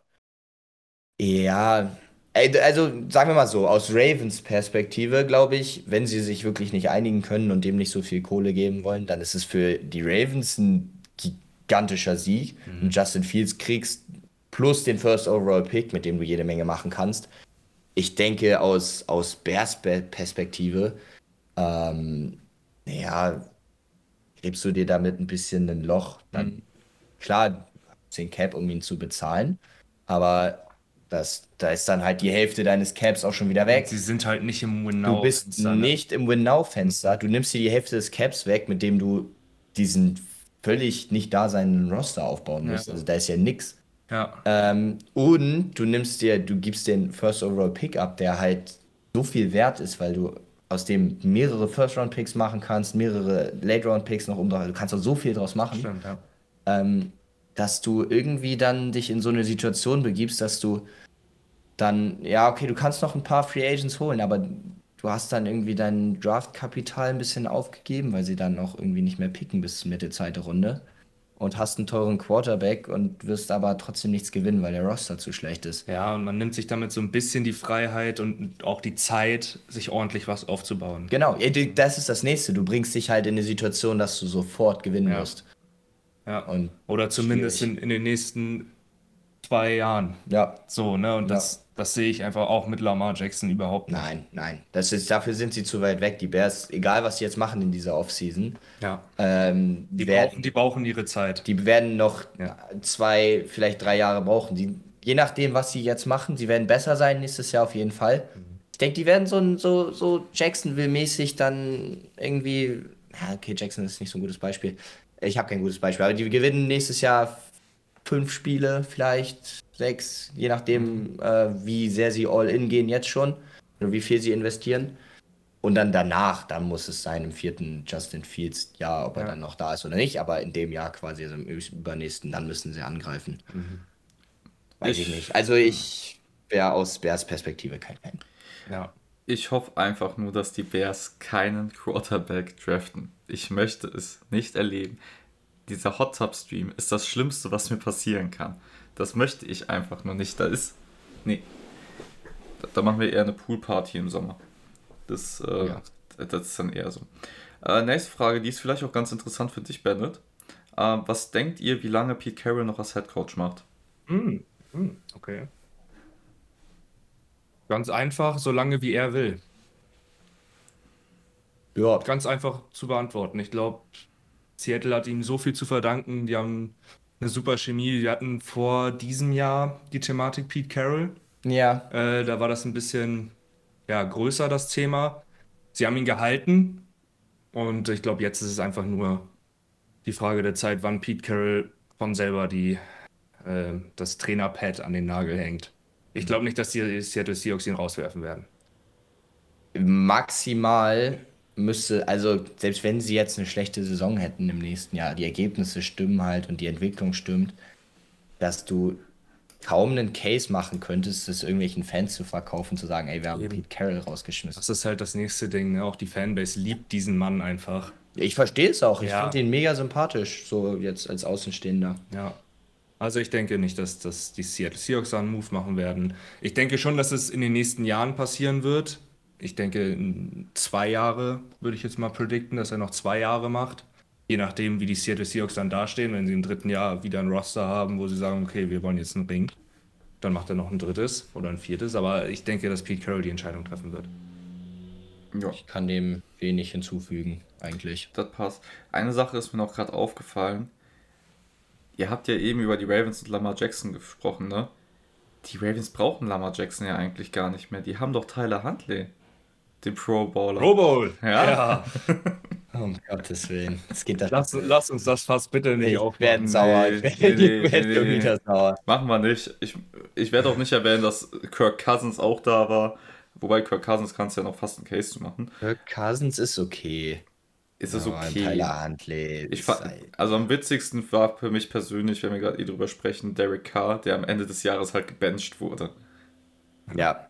Ja, also sagen wir mal so, aus Ravens Perspektive glaube ich, wenn sie sich wirklich nicht einigen können und dem nicht so viel Kohle geben wollen, dann ist es für die Ravens ein gigantischer Sieg. Mhm. Und Justin Fields kriegst plus den First Overall Pick, mit dem du jede Menge machen kannst. Ich denke aus, aus Bears Pe- Perspektive, ähm, ja, gräbst du dir damit ein bisschen ein Loch, dann Mhm. klar, den Cap, um ihn zu bezahlen, aber das, da ist dann halt die Hälfte deines Caps auch schon wieder weg. Sie sind halt nicht im Du Win-Now. bist nicht im Win-Now-Fenster. Du nimmst dir die Hälfte des Caps weg, mit dem du diesen völlig nicht da seinen Roster aufbauen musst. Ja. Also da ist ja nix. Ja, Ähm, und du nimmst dir, du gibst den First Overall Pick ab, der halt so viel wert ist, weil du aus dem mehrere First Round Picks machen kannst, mehrere Late Round Picks noch um. Du kannst auch so viel draus machen stimmt, ja. ähm, dass du irgendwie dann dich in so eine Situation begibst, dass du dann, ja, okay, du kannst noch ein paar Free Agents holen, aber du hast dann irgendwie dein Draftkapital ein bisschen aufgegeben, weil sie dann auch irgendwie nicht mehr picken bis Mitte zweite Runde und hast einen teuren Quarterback und wirst aber trotzdem nichts gewinnen, weil der Roster zu schlecht ist. Ja, und man nimmt sich damit so ein bisschen die Freiheit und auch die Zeit, sich ordentlich was aufzubauen. Genau, das ist das nächste. Du bringst dich halt in eine Situation, dass du sofort gewinnen Ja. musst. Ja. Und Oder zumindest in, in den nächsten zwei Jahren. ja, So, ne? Und das, das sehe ich einfach auch mit Lamar Jackson überhaupt nicht. Nein, nein. Das ist, dafür sind sie zu weit weg. Die Bears, egal was sie jetzt machen in dieser Offseason, Ja. ähm, Die werden, brauchen, die brauchen ihre Zeit. die werden noch Ja. zwei, vielleicht drei Jahre brauchen. Die, je nachdem, was sie jetzt machen, sie werden besser sein nächstes Jahr auf jeden Fall. Ich denke, die werden so, so, so Jacksonville-mäßig dann irgendwie. Ja, okay, Jackson ist nicht so ein gutes Beispiel. Ich habe kein gutes Beispiel, aber die gewinnen nächstes Jahr fünf Spiele, vielleicht sechs, je nachdem, äh, wie sehr sie all in gehen jetzt schon oder wie viel sie investieren. Und dann danach, dann muss es sein im vierten Justin Fields Jahr, ob er Ja. dann noch da ist oder nicht, aber in dem Jahr quasi, also im übernächsten, dann müssen sie angreifen. Weiß ich, Ich- nicht. Also ich wäre aus Bears Perspektive kein Fan. Ja. Ich hoffe einfach nur, dass die Bears keinen Quarterback draften. Ich möchte es nicht erleben. Dieser Hot Tub Stream ist das Schlimmste, was mir passieren kann. Das möchte ich einfach nur nicht. Da ist. Nee. Da, da machen wir eher eine Poolparty im Sommer. Das, äh, Ja. das ist dann eher so. Äh, nächste Frage, die ist vielleicht auch ganz interessant für dich, Bennett. Äh, was denkt ihr, wie lange Pete Carroll noch als Head Coach macht? Hm, hm, okay. Ganz einfach, solange wie er will. Ja, Ganz einfach zu beantworten. Ich glaube, Seattle hat ihm so viel zu verdanken. Die haben eine super Chemie. Die hatten vor diesem Jahr die Thematik Pete Carroll. ja, Äh, da war das ein bisschen ja, größer, das Thema. Sie haben ihn gehalten. Und ich glaube, jetzt ist es einfach nur die Frage der Zeit, wann Pete Carroll von selber die, äh, das Trainerpad an den Nagel hängt. Ich glaube nicht, dass die Seattle Seahawks ihn rauswerfen werden. Maximal müsste, also selbst wenn sie jetzt eine schlechte Saison hätten im nächsten Jahr, die Ergebnisse stimmen halt und die Entwicklung stimmt, dass du kaum einen Case machen könntest, das irgendwelchen Fans zu verkaufen, zu sagen, ey, wir haben Eben. Pete Carroll rausgeschmissen. Das ist halt das nächste Ding. Ne? Auch die Fanbase liebt diesen Mann einfach. Ich verstehe es auch. Ich Ja. finde ihn mega sympathisch, so jetzt als Außenstehender. Ja. Also ich denke nicht, dass, dass die Seattle Seahawks einen Move machen werden. Ich denke schon, dass es in den nächsten Jahren passieren wird. Ich denke, in zwei Jahre würde ich jetzt mal predikten, dass er noch zwei Jahre macht. Je nachdem, wie die Seattle Seahawks dann dastehen, wenn sie im dritten Jahr wieder ein Roster haben, wo sie sagen, okay, wir wollen jetzt einen Ring, dann macht er noch ein drittes oder ein viertes. Aber ich denke, dass Pete Carroll die Entscheidung treffen wird. Ja, Ich kann dem wenig hinzufügen, eigentlich. das passt. Eine Sache ist mir noch gerade aufgefallen. Ihr habt ja eben über die Ravens und Lamar Jackson gesprochen, ne? Die Ravens brauchen Lamar Jackson ja eigentlich gar nicht mehr. Die haben doch Tyler Huntley, den Pro Baller. Pro Bowl! Ja. Um Gottes Willen. Es geht. Lass, lass uns das fast bitte nicht ich aufmachen. werde sauer. Nee, Ich werde nee, nee, werd nee, nee. wieder sauer. Machen wir nicht. Ich, ich werde auch nicht erwähnen, dass Kirk Cousins auch da war. Wobei Kirk Cousins kannst du ja noch fast einen Case zu machen. Kirk Cousins ist okay. Ist es Aber okay? Tyler Huntley. Ich halt- also am witzigsten war für mich persönlich, wenn wir gerade eh drüber sprechen, Derek Carr, der am Ende des Jahres halt gebencht wurde. Ja,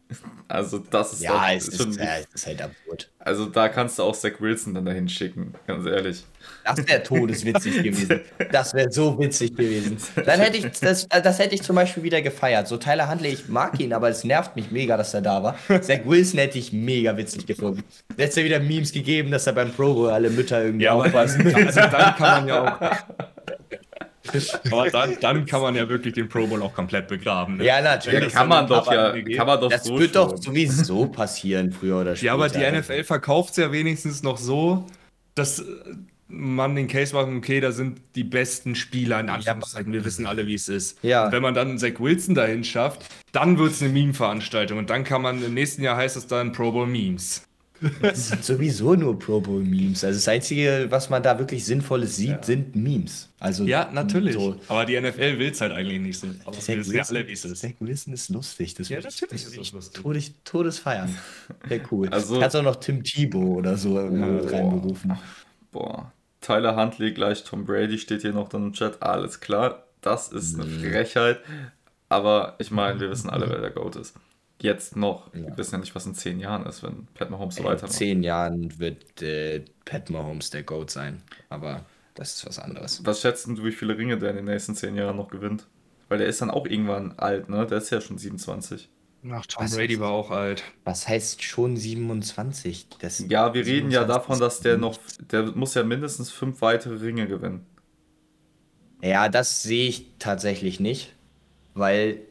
Also das ist ja, es ist, schon, ja, es ist halt absurd. also da kannst du auch Zach Wilson dann dahin schicken, ganz ehrlich. Das wäre todeswitzig gewesen. Das wäre so witzig gewesen. Dann hätte ich das, äh, das hätte ich zum Beispiel wieder gefeiert. So Tyler Huntley, ich mag ihn, aber es nervt mich mega, dass er da war. Zach Wilson hätte ich mega witzig gefunden. Es ja wieder Memes gegeben, dass er beim Pro alle Mütter irgendwie Ja, aufpassen. also dann kann man ja auch. aber dann, dann kann man ja wirklich den Pro Bowl auch komplett begraben. Ne? Ja, Ja, natürlich. kann man doch ja, kann man doch Das so wird doch sowieso passieren, früher oder später. Ja, aber die NFL verkauft es ja wenigstens noch so, dass äh, man den Case macht, okay, da sind die besten Spieler in Anführungszeichen. Wir wissen alle, wie es ist. Ja. Und wenn man dann Zach Wilson dahin schafft, dann wird es eine Meme-Veranstaltung. Und dann kann man, im nächsten Jahr heißt es dann Pro Bowl Memes. Das sind sowieso nur Pro Bowl Memes. Also das Einzige, was man da wirklich Sinnvolles sieht, sind Memes. Also Ja, natürlich. So. Aber die NFL will es halt eigentlich nicht so. Aber Zach wir wissen ja Wilson, alle, wie es ist. Zach Wilson ist lustig. Das Ja, natürlich das ist das lustig. Todes, Todesfeiern. Sehr cool. Also- Kannst auch noch Tim Thibault oder so irgendwo mit Boah. reinberufen. Boah. Tyler Huntley gleich Tom Brady steht hier noch dann im Chat. Alles klar, das ist eine Frechheit. Aber ich meine, wir wissen alle, wer der GOAT ist. Jetzt noch. Wir Ja. wissen ja nicht, was in zehn Jahren ist, wenn Pat Mahomes so In weitermacht. zehn Jahren wird äh, Pat Mahomes der GOAT sein. Aber das ist was anderes. Was schätzt denn du, wie viele Ringe der in den nächsten zehn Jahren noch gewinnt? Weil der ist dann auch irgendwann alt, ne? Der ist ja schon 27. Ach, Tom Was Brady war auch alt. Was heißt schon 27? Das Ja, wir reden ja 27 davon, dass der noch, der muss ja mindestens fünf weitere Ringe gewinnen. Ja, das sehe ich tatsächlich nicht, weil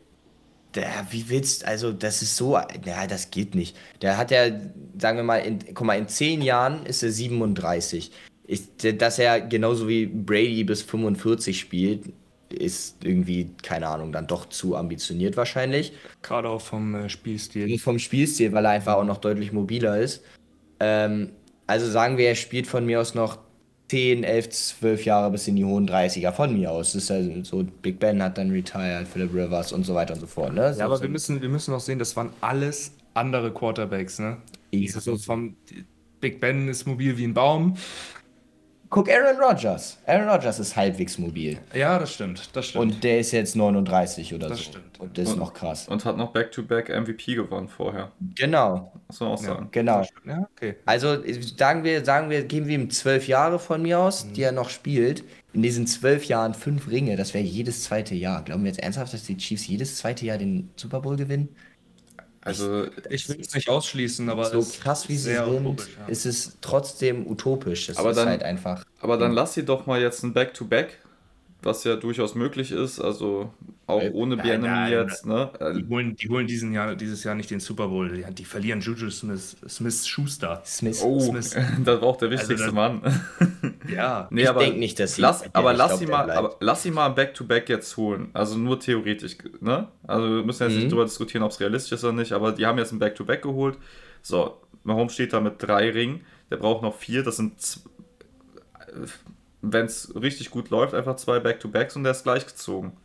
der, wie willst, also das ist so, ja, das geht nicht. Der hat ja, sagen wir mal, in, guck mal, in zehn Jahren ist er 37. Ist, dass er genauso wie Brady bis 45 spielt, ist irgendwie, keine Ahnung, dann doch zu ambitioniert wahrscheinlich. Gerade auch vom äh, Spielstil. Vom Spielstil, weil er einfach auch noch deutlich mobiler ist. Ähm, also sagen wir, er spielt von mir aus noch 10, 11, 12 Jahre bis in die hohen 30er von mir aus. Das ist ja so, Big Ben hat dann retired, Philip Rivers und so weiter und so fort. Ne? Ja, aber so, wir müssen, wir müssen auch sehen, das waren alles andere Quarterbacks, ne? Ja. Also vom Big Ben ist mobil wie ein Baum. Guck, Aaron Rodgers. Aaron Rodgers ist halbwegs mobil. Ja, das stimmt, das stimmt. Und der ist jetzt 39 oder Das so. stimmt. Und das ist Und- noch krass. Und hat noch Back-to-Back MVP gewonnen vorher. Genau, Muss man auch Ja. sagen. genau. ja, okay. Also sagen wir, sagen wir, geben wir ihm zwölf Jahre von mir aus, Mhm. die er noch spielt. In diesen zwölf Jahren fünf Ringe, das wäre jedes zweite Jahr. Glauben wir jetzt ernsthaft, dass die Chiefs jedes zweite Jahr den Super Bowl gewinnen? Also, Ich will es nicht ausschließen, aber so es ist krass wie sie sind, utopisch, ja. ist es trotzdem utopisch. Das Aber ist dann- halt einfach. aber dann lass sie doch mal jetzt ein Back-to-Back, was ja durchaus möglich ist. Also auch Nein, ohne nein, Bienemy nein. jetzt, ne? Äh, Die holen, die holen diesen Jahr, dieses Jahr nicht den Super Bowl. Die, die verlieren Juju Smith, Smith Schuster. Smith. Oh, Smith. das war auch der wichtigste Also Mann. Ja. Nee, Ich aber denk nicht, dass sie- lass, aber lass glaub, sie mal, aber lass sie mal ein Back-to-Back jetzt holen. Also nur theoretisch, ne? Also wir müssen jetzt Mhm. nicht darüber diskutieren, ob es realistisch ist oder nicht, aber die haben jetzt ein Back-to-Back geholt. So, Mahomes steht da mit drei Ringen. Der braucht noch vier. Das sind, wenn es richtig gut läuft, einfach zwei Back-to-Backs und der ist gleich gezogen.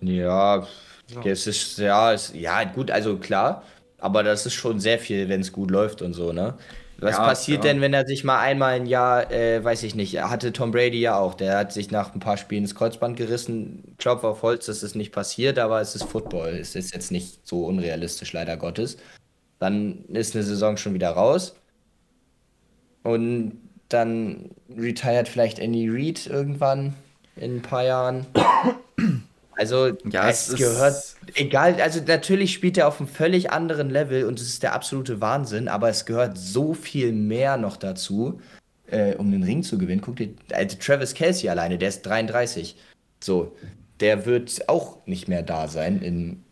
Ja, So. Es ist, ja, es, ja, gut, also klar, aber das ist schon sehr viel, wenn es gut läuft und so, ne? Was ja, passiert ja. denn, wenn er sich mal einmal ein Jahr, äh, weiß ich nicht, hatte Tom Brady ja auch, der hat sich nach ein paar Spielen das Kreuzband gerissen. Klopf auf Holz, das ist nicht passiert, aber es ist Football. Es ist jetzt nicht so unrealistisch, leider Gottes. Dann ist eine Saison schon wieder raus. Und dann retired vielleicht Andy Reid irgendwann in ein paar Jahren. Also ja, es, es gehört, egal, also natürlich spielt er auf einem völlig anderen Level und es ist der absolute Wahnsinn, aber es gehört so viel mehr noch dazu, äh, um den Ring zu gewinnen. Guck dir, also Travis Kelsey alleine, der ist 33. So, der wird auch nicht mehr da sein in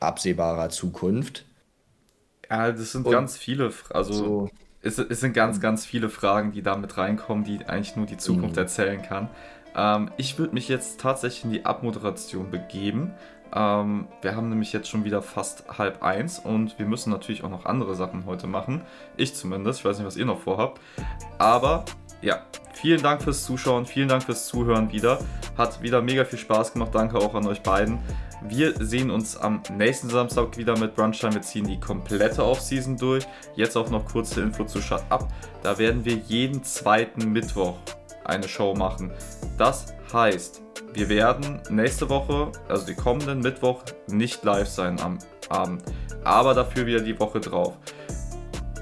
absehbarer Zukunft. Ja, das sind und ganz viele, also so, es, es, sind ganz, ganz viele Fragen, die da mit reinkommen, die eigentlich nur die Zukunft mhm. erzählen kann. Ähm, ich würde mich jetzt tatsächlich in die Abmoderation begeben. Ähm, wir haben nämlich jetzt schon wieder fast halb eins und wir müssen natürlich auch noch andere Sachen heute machen. Ich zumindest. Ich weiß nicht, was ihr noch vorhabt. Aber ja, vielen Dank fürs Zuschauen, vielen Dank fürs Zuhören wieder. Hat wieder mega viel Spaß gemacht. Danke auch an euch beiden. Wir sehen uns am nächsten Samstag wieder mit Brunchtime. Wir ziehen die komplette Offseason durch. Jetzt auch noch kurze Info zu Shut Up. Da werden wir jeden zweiten Mittwoch eine Show machen. Das heißt, wir werden nächste Woche, also die kommenden Mittwoch, nicht live sein am Abend, aber dafür wieder die Woche drauf.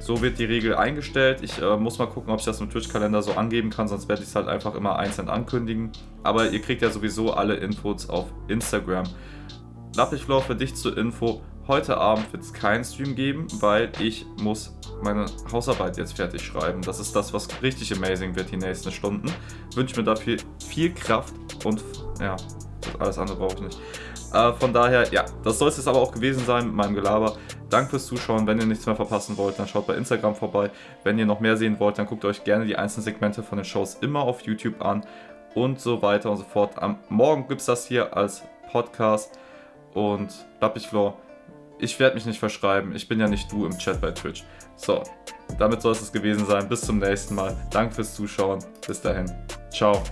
So wird die Regel eingestellt. Ich äh, muss mal gucken, ob ich das im Twitch-Kalender so angeben kann, sonst werde ich es halt einfach immer einzeln ankündigen. Aber ihr kriegt ja sowieso alle Infos auf Instagram. Lappichflow für dich zur Info. Heute Abend wird es keinen Stream geben, weil ich muss meine Hausarbeit jetzt fertig schreiben. Das ist das, was richtig amazing wird die nächsten Stunden. Wünsche mir dafür viel Kraft und ja, alles andere brauche ich nicht. Äh, von daher, ja, das soll es jetzt aber auch gewesen sein mit meinem Gelaber. Danke fürs Zuschauen. Wenn ihr nichts mehr verpassen wollt, dann schaut bei Instagram vorbei. Wenn ihr noch mehr sehen wollt, dann guckt euch gerne die einzelnen Segmente von den Shows immer auf YouTube an und so weiter und so fort. Am Morgen gibt es das hier als Podcast und Lappichfloor ich werde mich nicht verschreiben. Ich bin ja nicht du im Chat bei Twitch. So, damit soll es gewesen sein. Bis zum nächsten Mal. Danke fürs Zuschauen. Bis dahin. Ciao.